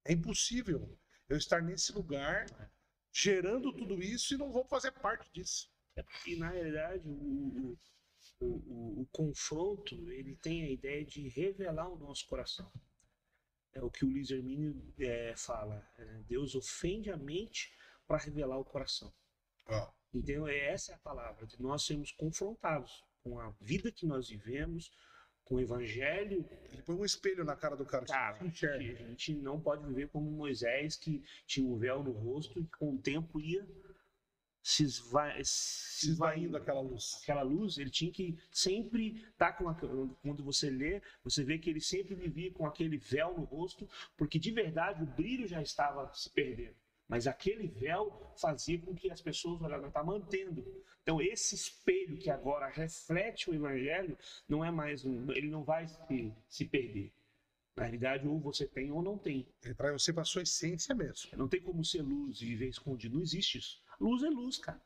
É impossível eu estar nesse lugar gerando tudo isso e não vou fazer parte disso. E na realidade, o, o, o, o- confronto ele tem a ideia de revelar o nosso coração. É o que o Luiz Hermínio é, fala. é, Deus ofende a mente para revelar o coração. Ó, Então, é essa é a palavra, de nós sermos confrontados com a vida que nós vivemos, com o evangelho. ele põe um espelho na cara do cara. Cara, enxerga. a gente não pode viver como Moisés, que tinha um véu no rosto e que com o tempo ia se, esva Se esvaindo aquela luz. aquela luz, ele tinha que sempre estar com a, quando você lê, você vê que ele sempre vivia com aquele véu no rosto, porque de verdade o brilho já estava se perdendo. Mas aquele véu fazia com que as pessoas olhassem, está mantendo. Então esse espelho que agora reflete o evangelho não é mais um, ele não vai se, se perder. Na realidade, ou você tem ou não tem. Ele traz você para sua essência mesmo. Não tem como ser luz e viver escondido. Não existe isso. Luz é luz, cara.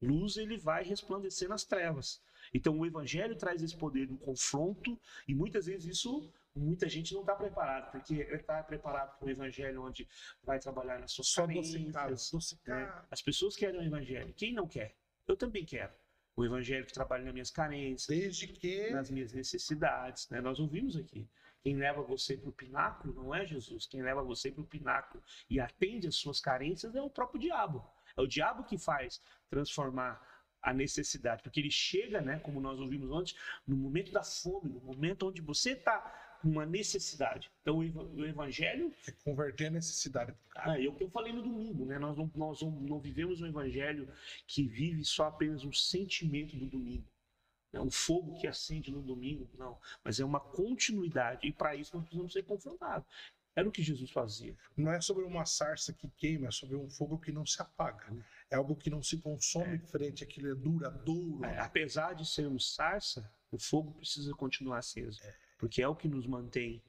Luz ele vai resplandecer nas trevas. Então o evangelho traz esse poder do confronto e muitas vezes isso muita gente não está preparado porque está preparado para o evangelho onde vai trabalhar nas suas carências, né? As pessoas querem o evangelho. Quem não quer? Eu também quero. O evangelho que trabalha nas minhas carências, Desde que nas minhas necessidades. Né? Nós ouvimos aqui. Quem leva você para o pináculo não é Jesus. Quem leva você para o pináculo e atende às suas carências é o próprio diabo. É o diabo que faz transformar a necessidade, porque ele chega, né, como nós ouvimos antes, no momento da fome, no momento onde você está com uma necessidade. Então o eva- o evangelho é converter a necessidade do cara. ah, é o que eu falei no domingo, né? Nós não, nós não, não vivemos um evangelho que vive só apenas um sentimento do domingo. É um fogo que acende no domingo, não. Mas é uma continuidade. E para isso nós precisamos ser confrontados. Era o que Jesus fazia. Não é sobre uma sarça que queima, é sobre um fogo que não se apaga. É algo que não se consome frente àquilo, é duradouro. É, apesar de sermos sarça, o fogo precisa continuar aceso. Porque é o que nos mantém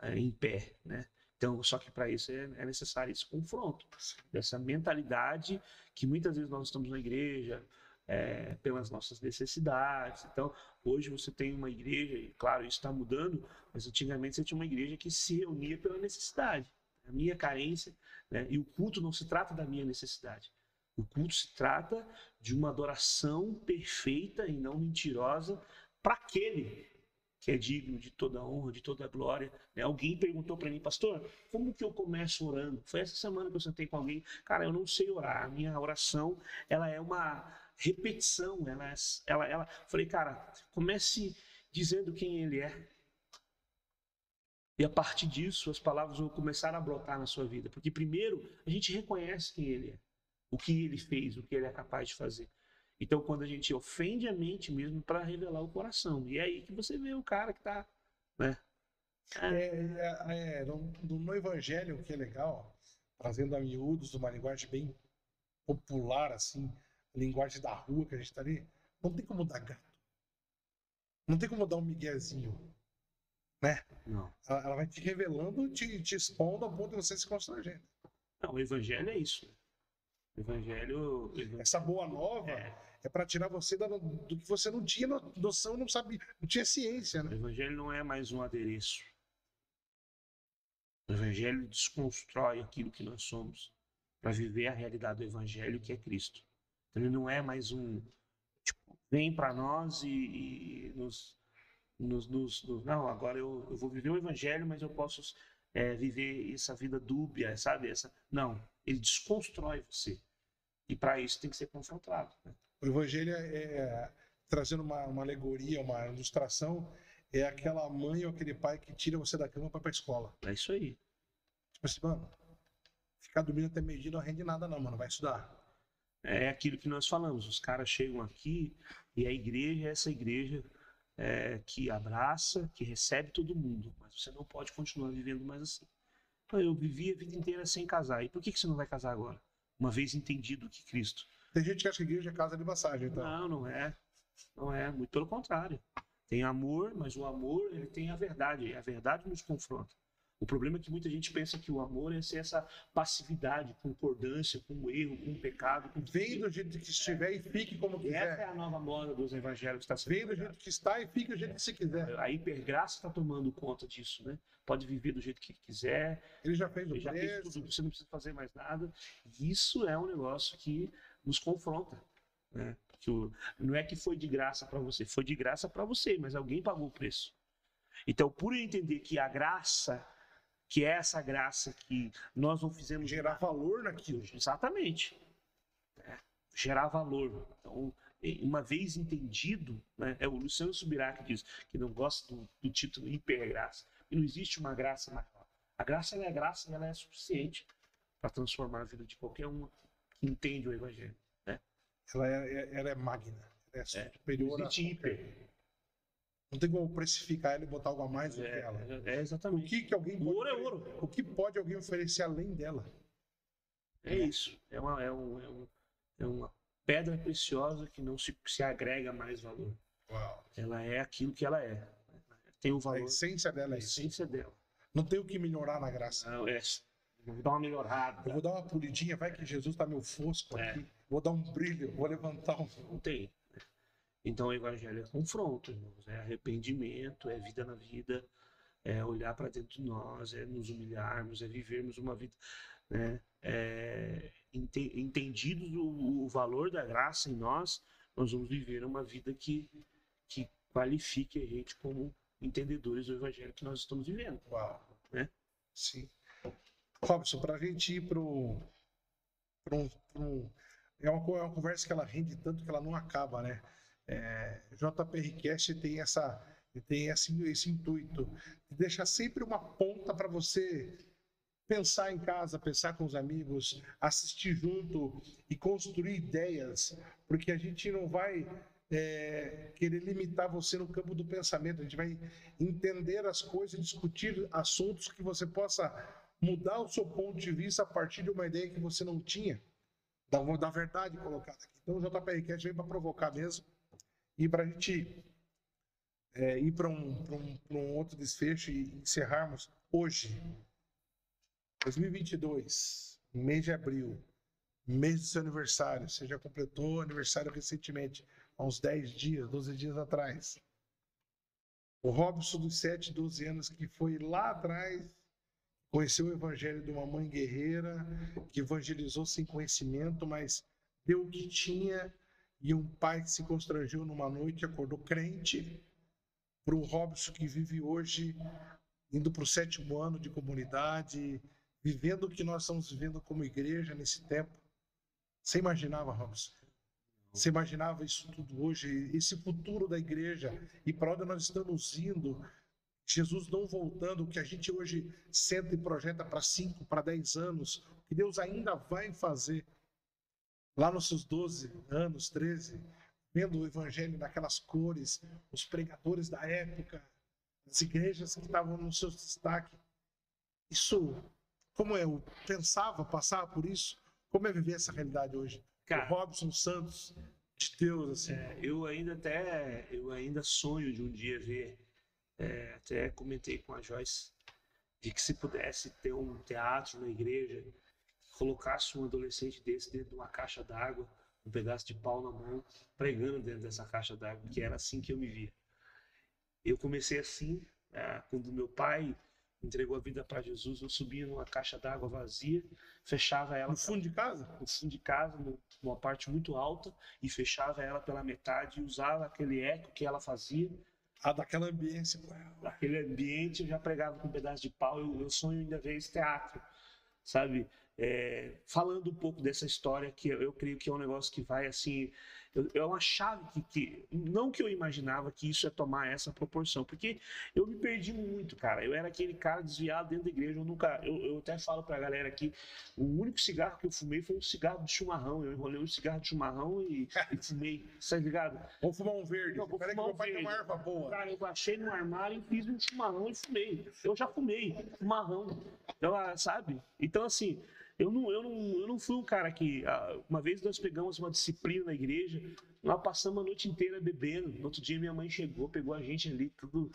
é, em pé, né? Então, só que para isso é, é necessário esse confronto, dessa mentalidade que muitas vezes nós estamos na igreja é, pelas nossas necessidades. Então, hoje você tem uma igreja, e claro, isso está mudando, mas antigamente você tinha uma igreja que se reunia pela necessidade, a minha carência, né? e o culto não se trata da minha necessidade. O culto se trata de uma adoração perfeita e não mentirosa para aquele que é digno de toda honra, de toda glória. né? Alguém perguntou para mim, pastor, como que eu começo orando? Foi essa semana que eu sentei com alguém, cara, eu não sei orar. A minha oração, ela é uma repetição, ela, ela, ela. Falei, cara, comece dizendo quem ele é. E a partir disso, as palavras vão começar a brotar na sua vida, porque primeiro a gente reconhece quem ele é, o que ele fez, o que ele é capaz de fazer. Então, quando a gente ofende a mente mesmo para revelar o coração. E é aí que você vê o cara que tá, né? É, é, é, no, no Evangelho, que é legal, trazendo a miúdos, uma linguagem bem popular, assim, linguagem da rua que a gente tá ali, não tem como dar gato. Não tem como dar um miguezinho. Né? Não. Ela, ela vai te revelando, te, te expondo ao ponto de você se constranger. Não, o evangelho é isso. O evangelho. o evangelho- Essa boa nova É. é, para tirar você da- do que você não tinha no- noção, não sabia, não tinha ciência, O né? evangelho não é mais um adereço. O evangelho desconstrói aquilo que nós somos para viver a realidade do evangelho que é Cristo. Então ele não é mais um tipo, vem para nós e, e nos, nos, nos- nos- não, agora eu, eu vou viver o evangelho, mas eu posso é, viver essa vida dúbia, sabe? Essa não, ele desconstrói você. E para isso tem que ser confrontado. né? O evangelho é, trazendo uma, uma alegoria, uma ilustração, é aquela mãe ou aquele pai que tira você da cama para ir pra escola. É isso aí. Tipo assim, mano, ficar dormindo até meio-dia não rende nada não, mano, vai estudar. É aquilo que nós falamos. Os caras chegam aqui e a igreja é essa igreja é, que abraça, que recebe todo mundo. Mas você não pode continuar vivendo mais assim. Então, Eu vivi a vida inteira sem casar. E por que, que você não vai casar agora? Uma vez entendido que Cristo. Tem gente que acha que a igreja é casa de massagem, então. Não, não é. Não é. Muito pelo contrário. Tem amor, mas o amor ele tem a verdade. E a verdade nos confronta. O problema é que muita gente pensa que o amor é ser essa passividade, concordância com o erro, com o pecado, com Vem do jeito que estiver e fique como E essa é quiser. a nova moda dos evangélicos que está sendo Vem do jeito que está e fique do jeito que você quiser. A hipergraça está tomando conta disso, né? Pode viver do jeito que quiser, Ele já fez o ele já fez preço. tudo, você não precisa fazer mais nada. Isso é um negócio que nos confronta, né? Que o- não é que foi de graça para você, foi de graça para você, mas alguém pagou o preço. Então, por entender que a graça, que é essa graça que nós não fizemos Gerar valor naquilo. Exatamente. É, gerar valor. Então, uma vez entendido, né, é o Luciano Subirá que diz que não gosta do, do título hipergraça. E não existe uma graça maior. A graça é graça e ela é suficiente para transformar a vida de qualquer um que entende o evangelho. Né? Ela é, é- ela é magna. É Não superior a existe qualquer- hiper. Não tem como precificar ela e botar algo a mais do que ela. É, é O exatamente. que, que alguém O ouro é ouro. O que pode alguém oferecer além dela? É isso. É uma, é um- é um- é uma pedra preciosa que não se, se agrega mais valor. Uau. Ela é aquilo que ela é. Tem o A valor. essência dela a é isso. essência dela. Não tem o que melhorar na graça. Não, é. Vou dar uma melhorada. Eu vou dar uma pulidinha, vai que Jesus tá meio fosco É. aqui. Vou dar um brilho, vou levantar um. Não tem. Então o evangelho é confronto, irmãos. É arrependimento, é vida na vida, é olhar para dentro de nós, é nos humilharmos, é vivermos uma vida, né? É, ente- entendido o, o valor da graça em nós, nós vamos viver uma vida que, que qualifique a gente como entendedores do evangelho que nós estamos vivendo. Uau. Né? Sim. Robson, para a gente ir para um, um, uma, é uma conversa que ela rende tanto que ela não acaba, né? É, JPRcast tem essa tem esse, esse intuito de deixar sempre uma ponta para você pensar em casa, pensar com os amigos, assistir junto e construir ideias, porque a gente não vai é, querer limitar você no campo do pensamento, a gente vai entender as coisas, discutir assuntos que você possa mudar o seu ponto de vista a partir de uma ideia que você não tinha, da, da verdade colocada aqui. Então o JPRCast veio para provocar mesmo e para a gente é, ir para um, um, um outro desfecho e encerrarmos hoje, 2022, mês de abril, mês do seu aniversário. Você já completou aniversário recentemente, há uns 10 dias, 12 dias atrás. O Robson dos 7, 12 anos, que foi lá atrás, conheceu o evangelho de uma mãe guerreira, que evangelizou sem conhecimento, mas deu o que tinha, e um pai que se constrangeu numa noite acordou crente. Para o Robson que vive hoje, indo para o sétimo ano de comunidade, vivendo o que nós estamos vivendo como igreja nesse tempo. Você imaginava, Robson? Você imaginava isso tudo hoje, esse futuro da igreja e para onde nós estamos indo? Jesus não voltando, o que a gente hoje senta e projeta para 5, para 10 anos, o que Deus ainda vai fazer lá nos seus 12 anos, 13, vendo o evangelho naquelas cores, os pregadores da época, as igrejas que estavam no seu destaque. Isso, como eu pensava, passava por isso, como é viver essa realidade hoje? Cara, o Robson Santos de Deus, assim. É, eu ainda até eu ainda sonho de um dia ver É, até comentei com a Joyce de que se pudesse ter um teatro na igreja, colocasse um adolescente desse dentro de uma caixa d'água, um pedaço de pau na mão, pregando dentro dessa caixa d'água, que era assim que eu me via. Eu comecei assim, é, quando meu pai entregou a vida para Jesus, eu subia numa caixa d'água vazia, fechava ela no fundo de casa, no fundo de casa, numa parte muito alta, e fechava ela pela metade e usava aquele eco que ela fazia. Ah, daquela ambiência. Daquele ambiente eu já pregava com um pedaço de pau. Eu, eu sonho ainda ver esse teatro, sabe? É, falando um pouco dessa história que eu, eu, creio que é um negócio que vai assim é uma chave que, que, não que eu imaginava que isso ia tomar essa proporção porque eu me perdi muito cara. Eu era aquele cara desviado dentro da igreja eu nunca eu, eu até falo pra galera aqui o único cigarro que eu fumei foi um cigarro de chimarrão. Eu enrolei um cigarro de chimarrão e, e fumei. Tá ligado? Vamos fumar um verde. Não, vou Peraí fumar que meu um pai verde. tem uma erva boa. Cara eu baixei no armário e fiz um chimarrão e fumei. Eu já fumei chimarrão. Então, sabe? Então assim eu não, eu, não, eu não fui um cara que. Ah, uma vez nós pegamos uma disciplina na igreja, nós passamos a noite inteira bebendo. No outro dia minha mãe chegou, pegou a gente ali, tudo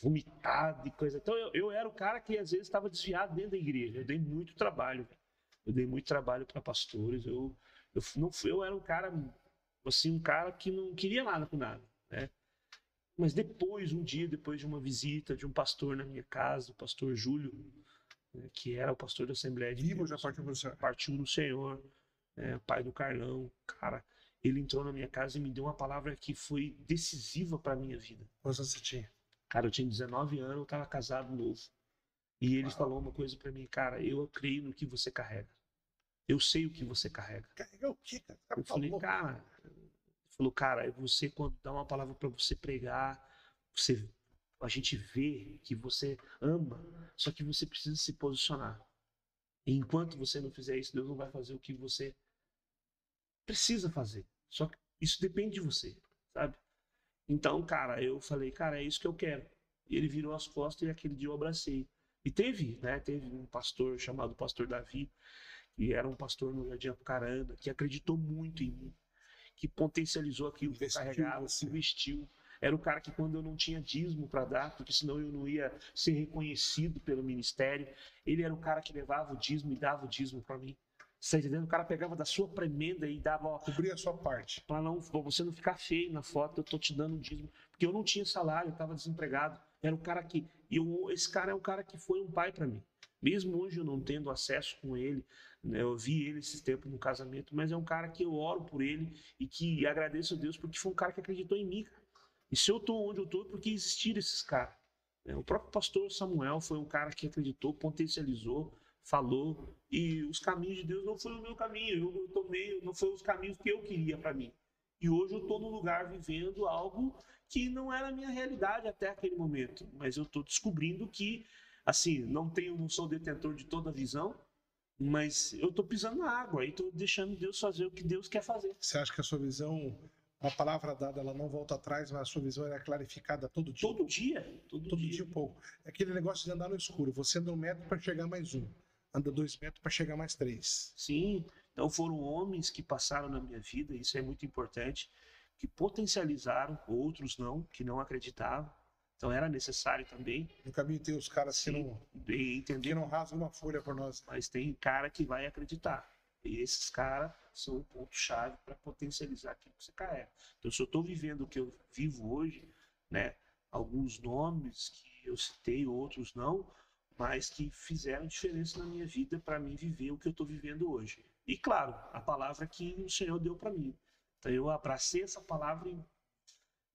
vomitado e coisa. Então eu, eu era o cara que às vezes estava desviado dentro da igreja. Eu dei muito trabalho. Eu dei muito trabalho para pastores. Eu, eu, não, eu era um cara, assim, um cara que não queria nada com nada. Né? Mas depois, um dia, depois de uma visita de um pastor na minha casa, o pastor Júlio, né, que era o pastor da Assembleia de Vivo Deus, já partiu para o Senhor. partiu no Senhor, né, pai do Carlão, cara, ele entrou na minha casa e me deu uma palavra que foi decisiva para minha vida. Quantos você tinha? Cara, eu tinha 19 anos, eu estava casado novo. E ele falou uma coisa para mim, cara, eu creio no que você carrega. Eu sei o que você carrega. Carregar o quê, cara? Tá Eu falei, cara, ele falou, cara, é você quando dá uma palavra para você pregar, você a gente vê que você ama, só que você precisa se posicionar. E enquanto você não fizer isso, Deus não vai fazer o que você precisa fazer. Só que isso depende de você, sabe? Então, cara, eu falei, cara, é isso que eu quero. E ele virou as costas e aquele dia eu abracei. E teve, né? Teve um pastor chamado Pastor Davi, que era um pastor no Jardim Apucarana, que acreditou muito em mim, que potencializou aquilo que eu carregava, investiu. Era o cara que quando eu não tinha dízimo para dar, porque senão eu não ia ser reconhecido pelo ministério, ele era o cara que levava o dízimo e dava o dízimo para mim. Você tá entendendo? O cara pegava da sua premenda e dava, ó, Cobrir a sua parte. para não pra você não ficar feio na foto, eu tô te dando um dízimo, porque eu não tinha salário, eu estava desempregado. Era o cara que e eu, esse cara é um cara que foi um pai para mim. Mesmo hoje eu não tendo acesso com ele, né, eu vi ele esse tempo no casamento, mas é um cara que eu oro por ele e que agradeço a Deus porque foi um cara que acreditou em mim. cara. E se eu tô onde eu tô, é porque existiram esses caras. né? O próprio pastor Samuel foi um cara que acreditou, potencializou, falou, e os caminhos de Deus não foi o meu caminho. Eu, tomei, não foi os caminhos que eu queria para mim. E hoje eu estou num lugar vivendo algo que não era a minha realidade até aquele momento. Mas eu estou descobrindo que, assim, não tenho, não sou detentor de toda a visão, mas eu estou pisando na água e estou deixando Deus fazer o que Deus quer fazer. Você acha que a sua visão, uma palavra dada, ela não volta atrás, mas a sua visão é clarificada todo dia? Todo dia, todo, Todo dia. dia um pouco. É aquele negócio de andar no escuro. Você anda um metro para chegar mais um. Anda dois metros para chegar mais três. Sim, então foram homens que passaram na minha vida, isso é muito importante, que potencializaram, outros não, que não acreditavam. Então era necessário também No caminho tem os caras que não, que não rasgam uma folha por nós. mas tem cara que vai acreditar. E esses caras são o ponto-chave para potencializar aquilo que você carrega. Então, se eu estou vivendo o que eu vivo hoje, né, alguns nomes que eu citei, outros não, mas que fizeram diferença na minha vida para mim viver o que eu estou vivendo hoje. E claro, a palavra que o Senhor deu para mim. Então eu abracei essa palavra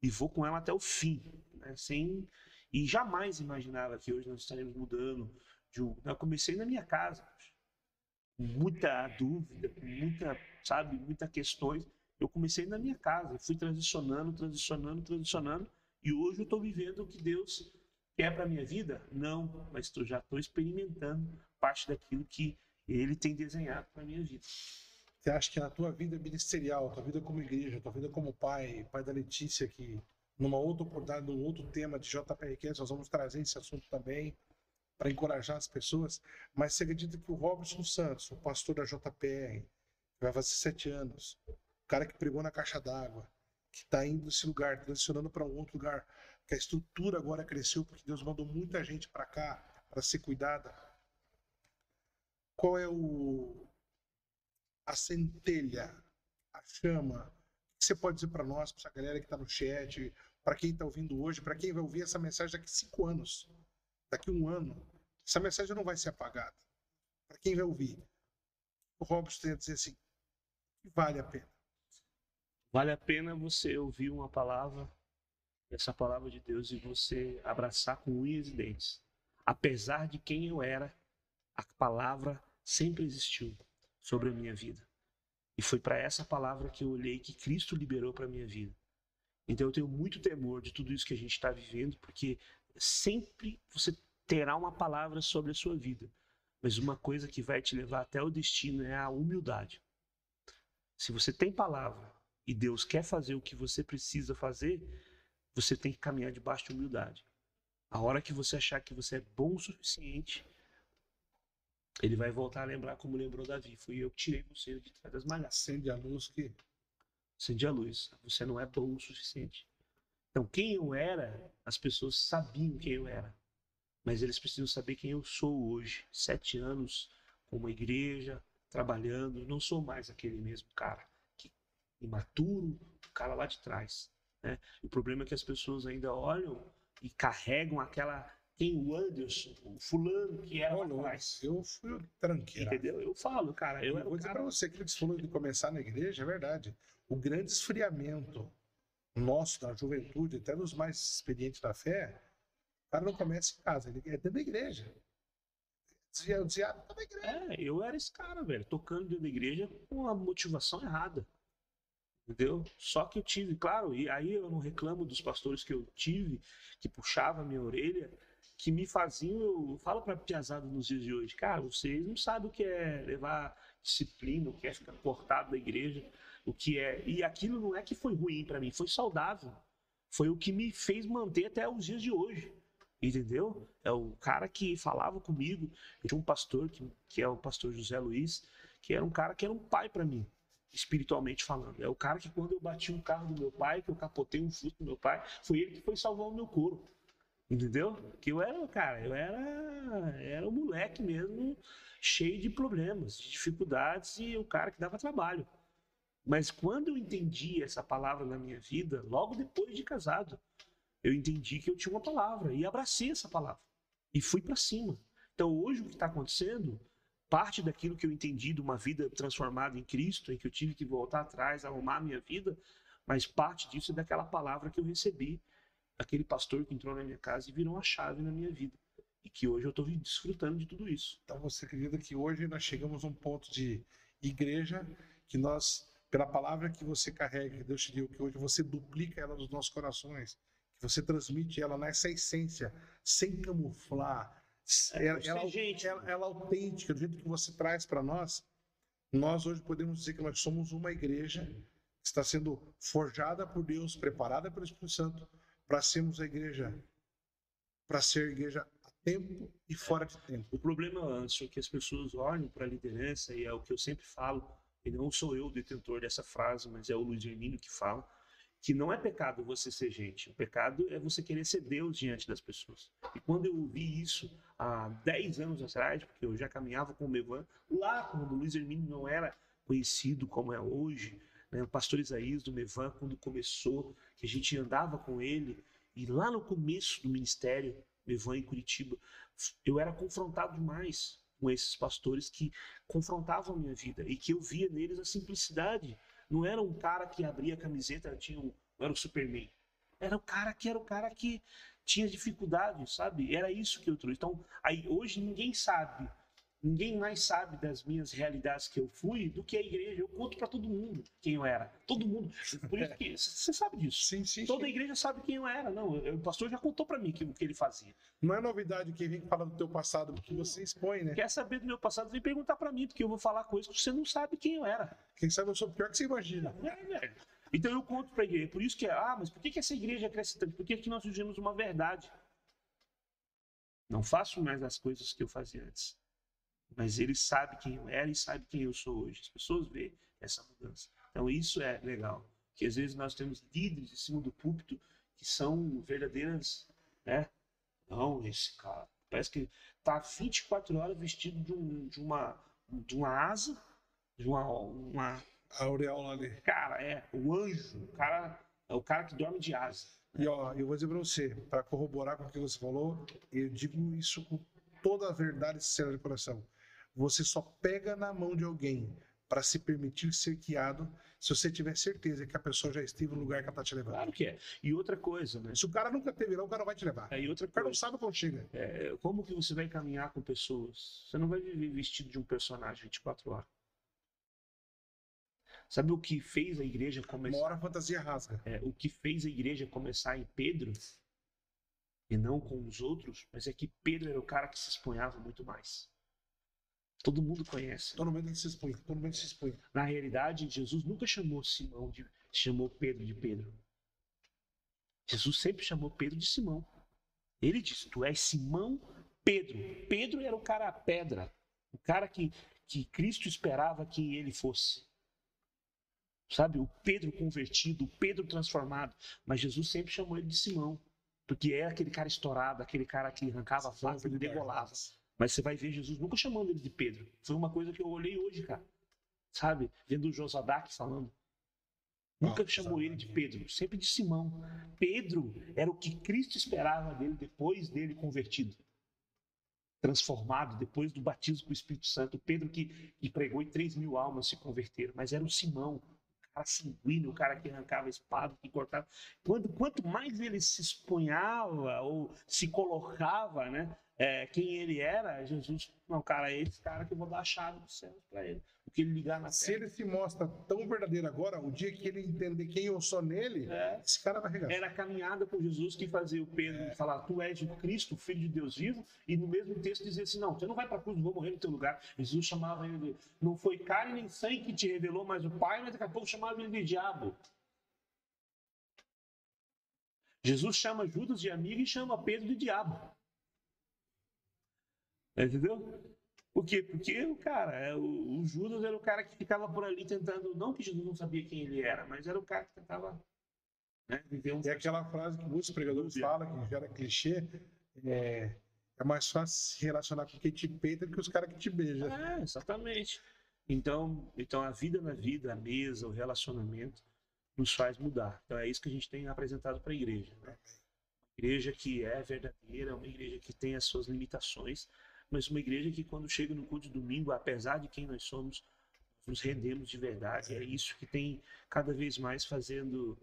e, vou com ela até o fim, né? Sem e jamais imaginava que hoje nós estaremos mudando. De um... Eu comecei na minha casa. Muita dúvida, com muita, sabe, muita questões. Eu comecei na minha casa, fui transicionando, transicionando, transicionando, e hoje eu estou vivendo o que Deus quer para minha vida? Não, mas tô, já estou experimentando parte daquilo que Ele tem desenhado para minha vida. Você acha que na tua vida ministerial, tua vida como igreja, tua vida como pai, pai da Letícia, que numa outra oportunidade, num outro tema de JPRQ, nós vamos trazer esse assunto também para encorajar as pessoas, mas você acredita que o Robson Santos, o pastor da JPR, que vai fazer sete anos, o cara que pregou na caixa d'água, que está indo nesse lugar, transicionando para um outro lugar, que a estrutura agora cresceu porque Deus mandou muita gente para cá para ser cuidada. Qual é o a centelha, a chama? O que você pode dizer para nós, para essa galera que está no chat, para quem está ouvindo hoje, para quem vai ouvir essa mensagem daqui cinco anos, daqui a um ano? Essa mensagem não vai ser apagada. Para quem vai ouvir, o Robson tem dizer assim: vale a pena. Vale a pena você ouvir uma palavra, essa palavra de Deus, e você abraçar com unhas e dentes. Apesar de quem eu era, a palavra sempre existiu sobre a minha vida. E foi para essa palavra que eu olhei que Cristo liberou para minha vida. Então eu tenho muito temor de tudo isso que a gente está vivendo, porque sempre você terá uma palavra sobre a sua vida. Mas uma coisa que vai te levar até o destino é a humildade. Se você tem palavra e Deus quer fazer o que você precisa fazer, você tem que caminhar debaixo de humildade. A hora que você achar que você é bom o suficiente, ele vai voltar a lembrar como lembrou Davi. Fui eu que tirei você de trás das malhas. Acende a luz que. Acende a luz. Você não é bom o suficiente. Então, quem eu era, as pessoas sabiam quem eu era. Mas eles precisam saber quem eu sou hoje. Sete anos com uma igreja, trabalhando. Não sou mais aquele mesmo cara que imaturo, o cara lá de trás. Né? O problema é que as pessoas ainda olham e carregam aquela quem o Anderson, o fulano que era lá atrás. Eu fui tranqueiro. Entendeu? Eu falo, cara. Eu, eu vou dizer cara... para você que eles falou de começar na igreja, é verdade. O grande esfriamento nosso, da juventude, até dos mais experientes da fé, o cara não começa em casa, ele é dentro da igreja. Desviado da igreja. É, eu era esse cara, velho, tocando dentro da igreja com a motivação errada. Entendeu? Só que eu tive, claro, e aí eu não reclamo dos pastores que eu tive, que puxava a minha orelha, que me faziam, eu falo para piazada nos dias de hoje, cara, vocês não sabem o que é levar disciplina, o que é ficar cortado da igreja, o que é. E aquilo não é que foi ruim para mim, foi saudável. Foi o que me fez manter até os dias de hoje. Entendeu? É o cara que falava comigo. Eu tinha um pastor, que, que é o pastor José Luiz, que era um cara que era um pai para mim espiritualmente falando. É o cara que quando eu bati um carro do meu pai, que eu capotei um fusco do meu pai, foi ele que foi salvar o meu couro. Entendeu? Que eu era, cara, eu era, era um moleque mesmo, cheio de problemas, de dificuldades e o cara que dava trabalho. Mas quando eu entendi essa palavra na minha vida, logo depois de casado, eu entendi que eu tinha uma palavra e abracei essa palavra e fui para cima. Então hoje o que está acontecendo parte daquilo que eu entendi de uma vida transformada em Cristo, em que eu tive que voltar atrás, arrumar a minha vida, mas parte disso é daquela palavra que eu recebi, aquele pastor que entrou na minha casa e virou uma chave na minha vida. E que hoje eu estou desfrutando de tudo isso. Então você acredita que hoje nós chegamos a um ponto de igreja que nós, pela palavra que você carrega, que Deus te deu, que hoje você duplica ela nos nossos corações, que você transmite ela nessa essência, sem camuflar, é, ela, ela, gente. Ela, ela, autêntica, do jeito que você traz para nós, nós hoje podemos dizer que nós somos uma igreja que está sendo forjada por Deus, preparada pelo Espírito Santo, para sermos a igreja, para ser igreja a tempo e fora de tempo. O problema, antes é que as pessoas olham para a liderança, e é o que eu sempre falo, e não sou eu o detentor dessa frase, mas é o Luiz Hermínio que fala, que não é pecado você ser gente, o pecado é você querer ser Deus diante das pessoas. E quando eu ouvi isso há 10 anos atrás, porque eu já caminhava com o Mevan, lá quando o Luiz Hermínio não era conhecido como é hoje, né, o pastor Isaías do Mevan, quando começou, que a gente andava com ele, e lá no começo do ministério, Mevan em Curitiba, eu era confrontado demais com esses pastores que confrontavam a minha vida e que eu via neles a simplicidade não era um cara que abria a camiseta, tinha um, era o Superman. Era o cara que era o cara que tinha dificuldade, sabe? Era isso que eu trouxe. Então, aí hoje ninguém sabe, ninguém mais sabe das minhas realidades que eu fui do que a igreja. Eu conto para todo mundo quem eu era. Todo mundo. Por isso que você sabe disso. Sim, sim. Toda sim. a igreja sabe quem eu era. Não, o pastor já contou para mim o que ele fazia. Não é novidade quem vem falar do teu passado, porque você expõe, né? Quer saber do meu passado, vem perguntar para mim, porque eu vou falar coisas que você não sabe quem eu era. Quem sabe eu sou pior que você imagina. É, velho. Então eu conto para a igreja. Por isso que, ah, mas por que, que essa igreja cresce tanto? Por que, que nós vivemos uma verdade? Não faço mais as coisas que eu fazia antes. Mas ele sabe quem eu era e sabe quem eu sou hoje. As pessoas veem essa mudança. Então isso é legal. Que às vezes nós temos líderes em cima do púlpito que são verdadeiras, né? Não, esse cara parece que tá 24 horas vestido de, um, de uma de uma asa, de uma, uma A aureola ali. cara, é o anjo, o cara é o cara que dorme de asa. E ó, eu vou dizer pra você, pra corroborar com o que você falou, eu digo isso com toda a verdade sincera de coração. Você só pega na mão de alguém para se permitir ser guiado se você tiver certeza que a pessoa já esteve no lugar que ela tá te levando. Claro que é. E outra coisa, né? Se o cara nunca teve lá, o cara vai te levar. É, e outra O cara não coisa, sabe quando chega. é, como que você vai caminhar com pessoas? Você não vai viver vestido de um personagem 24 horas. Sabe o que fez a igreja Uma começar? hora a fantasia rasga. É, o que fez a igreja começar em Pedro e não com os outros, mas é que Pedro era o cara que se expunhava muito mais. Todo mundo conhece. Todo mundo se expõe, todo mundo se expõe. Na realidade, Jesus nunca chamou Simão de chamou Pedro de Pedro. Jesus sempre chamou Pedro de Simão. Ele disse: Tu és Simão Pedro. Pedro era o cara pedra, o cara que, que Cristo esperava que ele fosse. Sabe, o Pedro convertido, o Pedro transformado. Mas Jesus sempre chamou ele de Simão, porque é aquele cara estourado, aquele cara que arrancava a faca e degolava. Mas você vai ver Jesus nunca chamando ele de Pedro. Foi uma coisa que eu olhei hoje, cara. Sabe? Vendo o Josadak falando. Nunca Ah, chamou ele de Pedro, sempre de Simão. Pedro era o que Cristo esperava dele depois dele convertido. Transformado, depois do batismo com o Espírito Santo. Pedro que, que pregou e 3 mil almas se converteram. Mas era o Simão, o cara sanguíneo, o cara que arrancava a espada, que cortava. Quando, quanto mais ele se expunhava ou se colocava, né? É, quem ele era, Jesus, não, cara, é esse cara que eu vou dar a chave dos céus para ele. O que ele ligar na Se terra. ele se mostra tão verdadeiro agora, o dia que ele entender quem eu sou nele, É. esse cara vai regar. Era a caminhada com Jesus que fazia o Pedro falar: Tu és o Cristo, Filho de Deus vivo, e no mesmo texto dizia assim: Não, você não vai para a cruz, vou morrer no teu lugar. Jesus chamava ele de: Não foi carne nem sangue que te revelou, mas o Pai, mas daqui a pouco chamava ele de diabo. Jesus chama Judas de amigo e chama Pedro de diabo. Entendeu? Por quê? Porque o cara, é, o, o Judas era o cara que ficava por ali tentando, não que Jesus não sabia quem ele era, mas era o cara que tentava né, viver um É aquela frase que muitos pregadores falam, que gera clichê, é, é mais fácil se relacionar com quem te peita do que os caras que te beijam. É, exatamente. Então, então a vida na vida, a mesa, o relacionamento nos faz mudar. Então é isso que a gente tem apresentado para a igreja. Né? Uma igreja que é verdadeira, uma igreja que tem as suas limitações, mas uma igreja que quando chega no culto de domingo, apesar de quem nós somos, nos rendemos de verdade. É isso que tem cada vez mais fazendo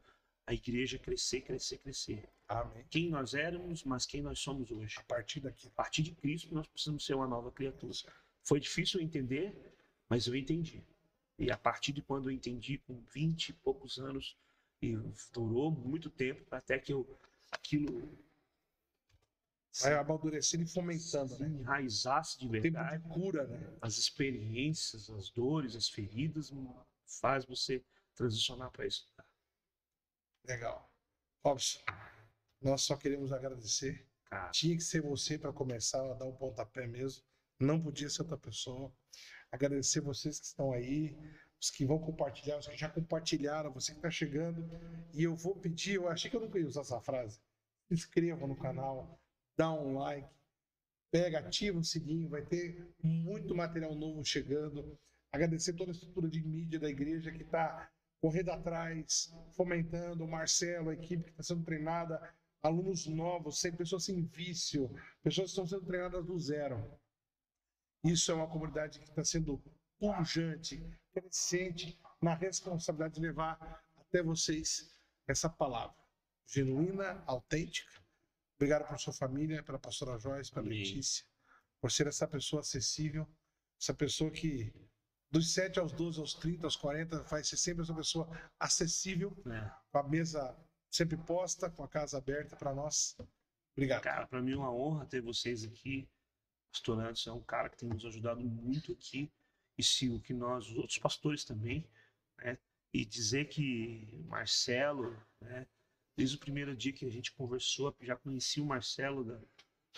a igreja crescer, crescer, crescer. Amém. Quem nós éramos, mas quem nós somos hoje. A partir daqui. A partir de Cristo, nós precisamos ser uma nova criatura. Foi difícil entender, mas eu entendi. E a partir de quando eu entendi, com 20 e poucos anos, e durou muito tempo até que eu aquilo Vai amadurecendo e fomentando, se né? enraizasse de Tempo verdade. de cura, né? As experiências, as dores, as feridas, faz você transicionar para isso. Legal. Robson, nós só queremos agradecer. Cara, Tinha que ser você para começar a dar o pontapé mesmo. Não podia ser outra pessoa. Agradecer vocês que estão aí, os que vão compartilhar, os que já compartilharam, você que está chegando. E eu vou pedir, eu achei que eu não ia usar essa frase. Se inscreva no canal, dá um like, pega, ativa o sininho, vai ter muito material novo chegando. Agradecer toda a estrutura de mídia da igreja que está correndo atrás, fomentando, o Marcelo, a equipe que está sendo treinada, alunos novos, sem pessoas sem vício, pessoas que estão sendo treinadas do zero. Isso é uma comunidade que está sendo pujante, crescente na responsabilidade de levar até vocês essa palavra genuína, autêntica. Obrigado por sua família, pela pastora Joyce, pela Amém. Letícia, por ser essa pessoa acessível, essa pessoa que dos 7 aos 12, aos 30, aos 40, vai ser sempre essa pessoa acessível, né? com a mesa sempre posta, com a casa aberta para nós. Obrigado. Cara, para mim é uma honra ter vocês aqui. Pastor Anderson é um cara que tem nos ajudado muito aqui. E se o que nós, os outros pastores também, né? E dizer que Marcelo, né? Desde o primeiro dia que a gente conversou, já conheci o Marcelo da-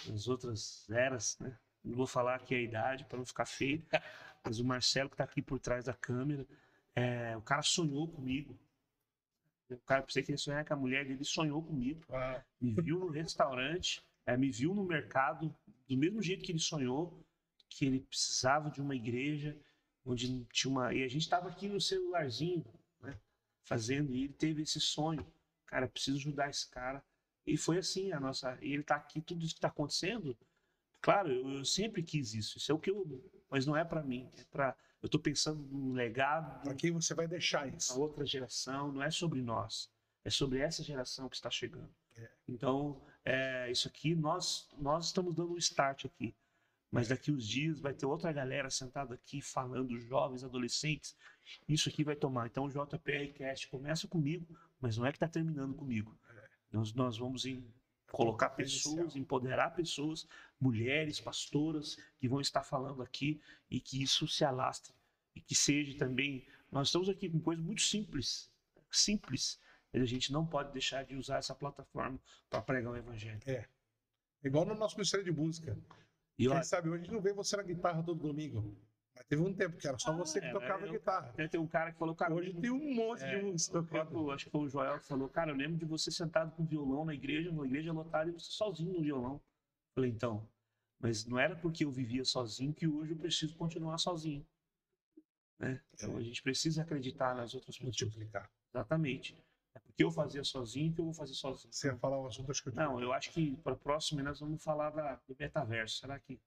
das outras eras, né? Não vou falar aqui a idade para não ficar feio, mas o Marcelo que está aqui por trás da câmera, é, o cara sonhou comigo. O cara pensei que ele sonhar com a mulher dele, sonhou comigo. Ah, Me viu no restaurante, é, me viu no mercado, do mesmo jeito que ele sonhou, que ele precisava de uma igreja, onde tinha uma. E a gente estava aqui no celularzinho, né? Fazendo, e ele teve esse sonho. Cara, preciso ajudar esse cara. E foi assim a nossa. E ele está aqui, tudo isso que está acontecendo. Claro, eu, eu sempre quis isso. Isso é o que eu. Mas não é para mim. É para. Eu estou pensando num legado, para quem você vai deixar na isso? outra geração, não é sobre nós, é sobre essa geração que está chegando. É. Então, é, isso aqui, nós, nós estamos dando um start aqui. Mas daqui uns dias vai ter outra galera sentada aqui falando, jovens, adolescentes. Isso aqui vai tomar. Então o JPR Cast começa comigo, mas não é que está terminando comigo. Nós, nós vamos em colocar pessoas, empoderar pessoas, mulheres, pastoras, que vão estar falando aqui e que isso se alastre. E que seja também. Nós estamos aqui com coisas muito simples, simples, mas a gente não pode deixar de usar essa plataforma para pregar o evangelho. Igual no nosso ministério de música. E Quem olha, sabe hoje a gente não vê você na guitarra todo domingo. Mas teve um tempo que era só Ah, você que é, tocava eu- guitarra. até tem um cara que falou, cara, Hoje tem um monte É, de música o tocando. acho que foi o Joel que falou, cara, eu lembro de você sentado com violão na igreja, na igreja lotada, e você sozinho no violão. Falei, então, mas não era porque eu vivia sozinho que hoje eu preciso continuar sozinho. Né? Então É. a gente precisa acreditar nas outras pessoas. Multiplicar. Exatamente. É porque eu fazia sozinho que eu vou fazer sozinho. Você ia falar um assunto, acho que eu Não, eu acho que para a próxima nós vamos falar da, do metaverso. Será que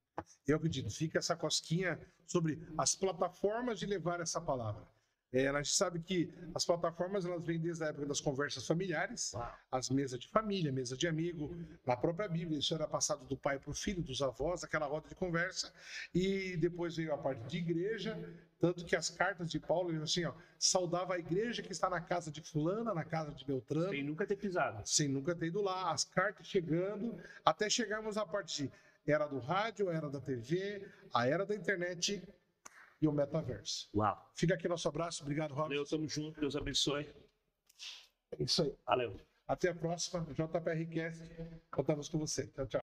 Eu acredito, fica essa cosquinha sobre as plataformas de levar essa palavra. É, a gente sabe que as plataformas elas vêm desde a época das conversas familiares, as mesas de família, mesa de amigo, na própria Bíblia, isso era passado do pai para o filho, dos avós, aquela roda de conversa, e depois veio a parte de igreja, tanto que as cartas de Paulo, ele assim, ó, saudava a igreja que está na casa de fulana, na casa de Beltrano, sem nunca ter pisado? sem nunca ter ido lá, as cartas chegando, até chegarmos à parte de era do rádio, era da TV, a era da internet e o metaverso. Uau. Fica aqui nosso abraço, obrigado, Robson. Valeu, tamo junto, Deus abençoe. É isso aí. Valeu. Até a próxima, JPRcast. Contamos com você. Tchau, tchau.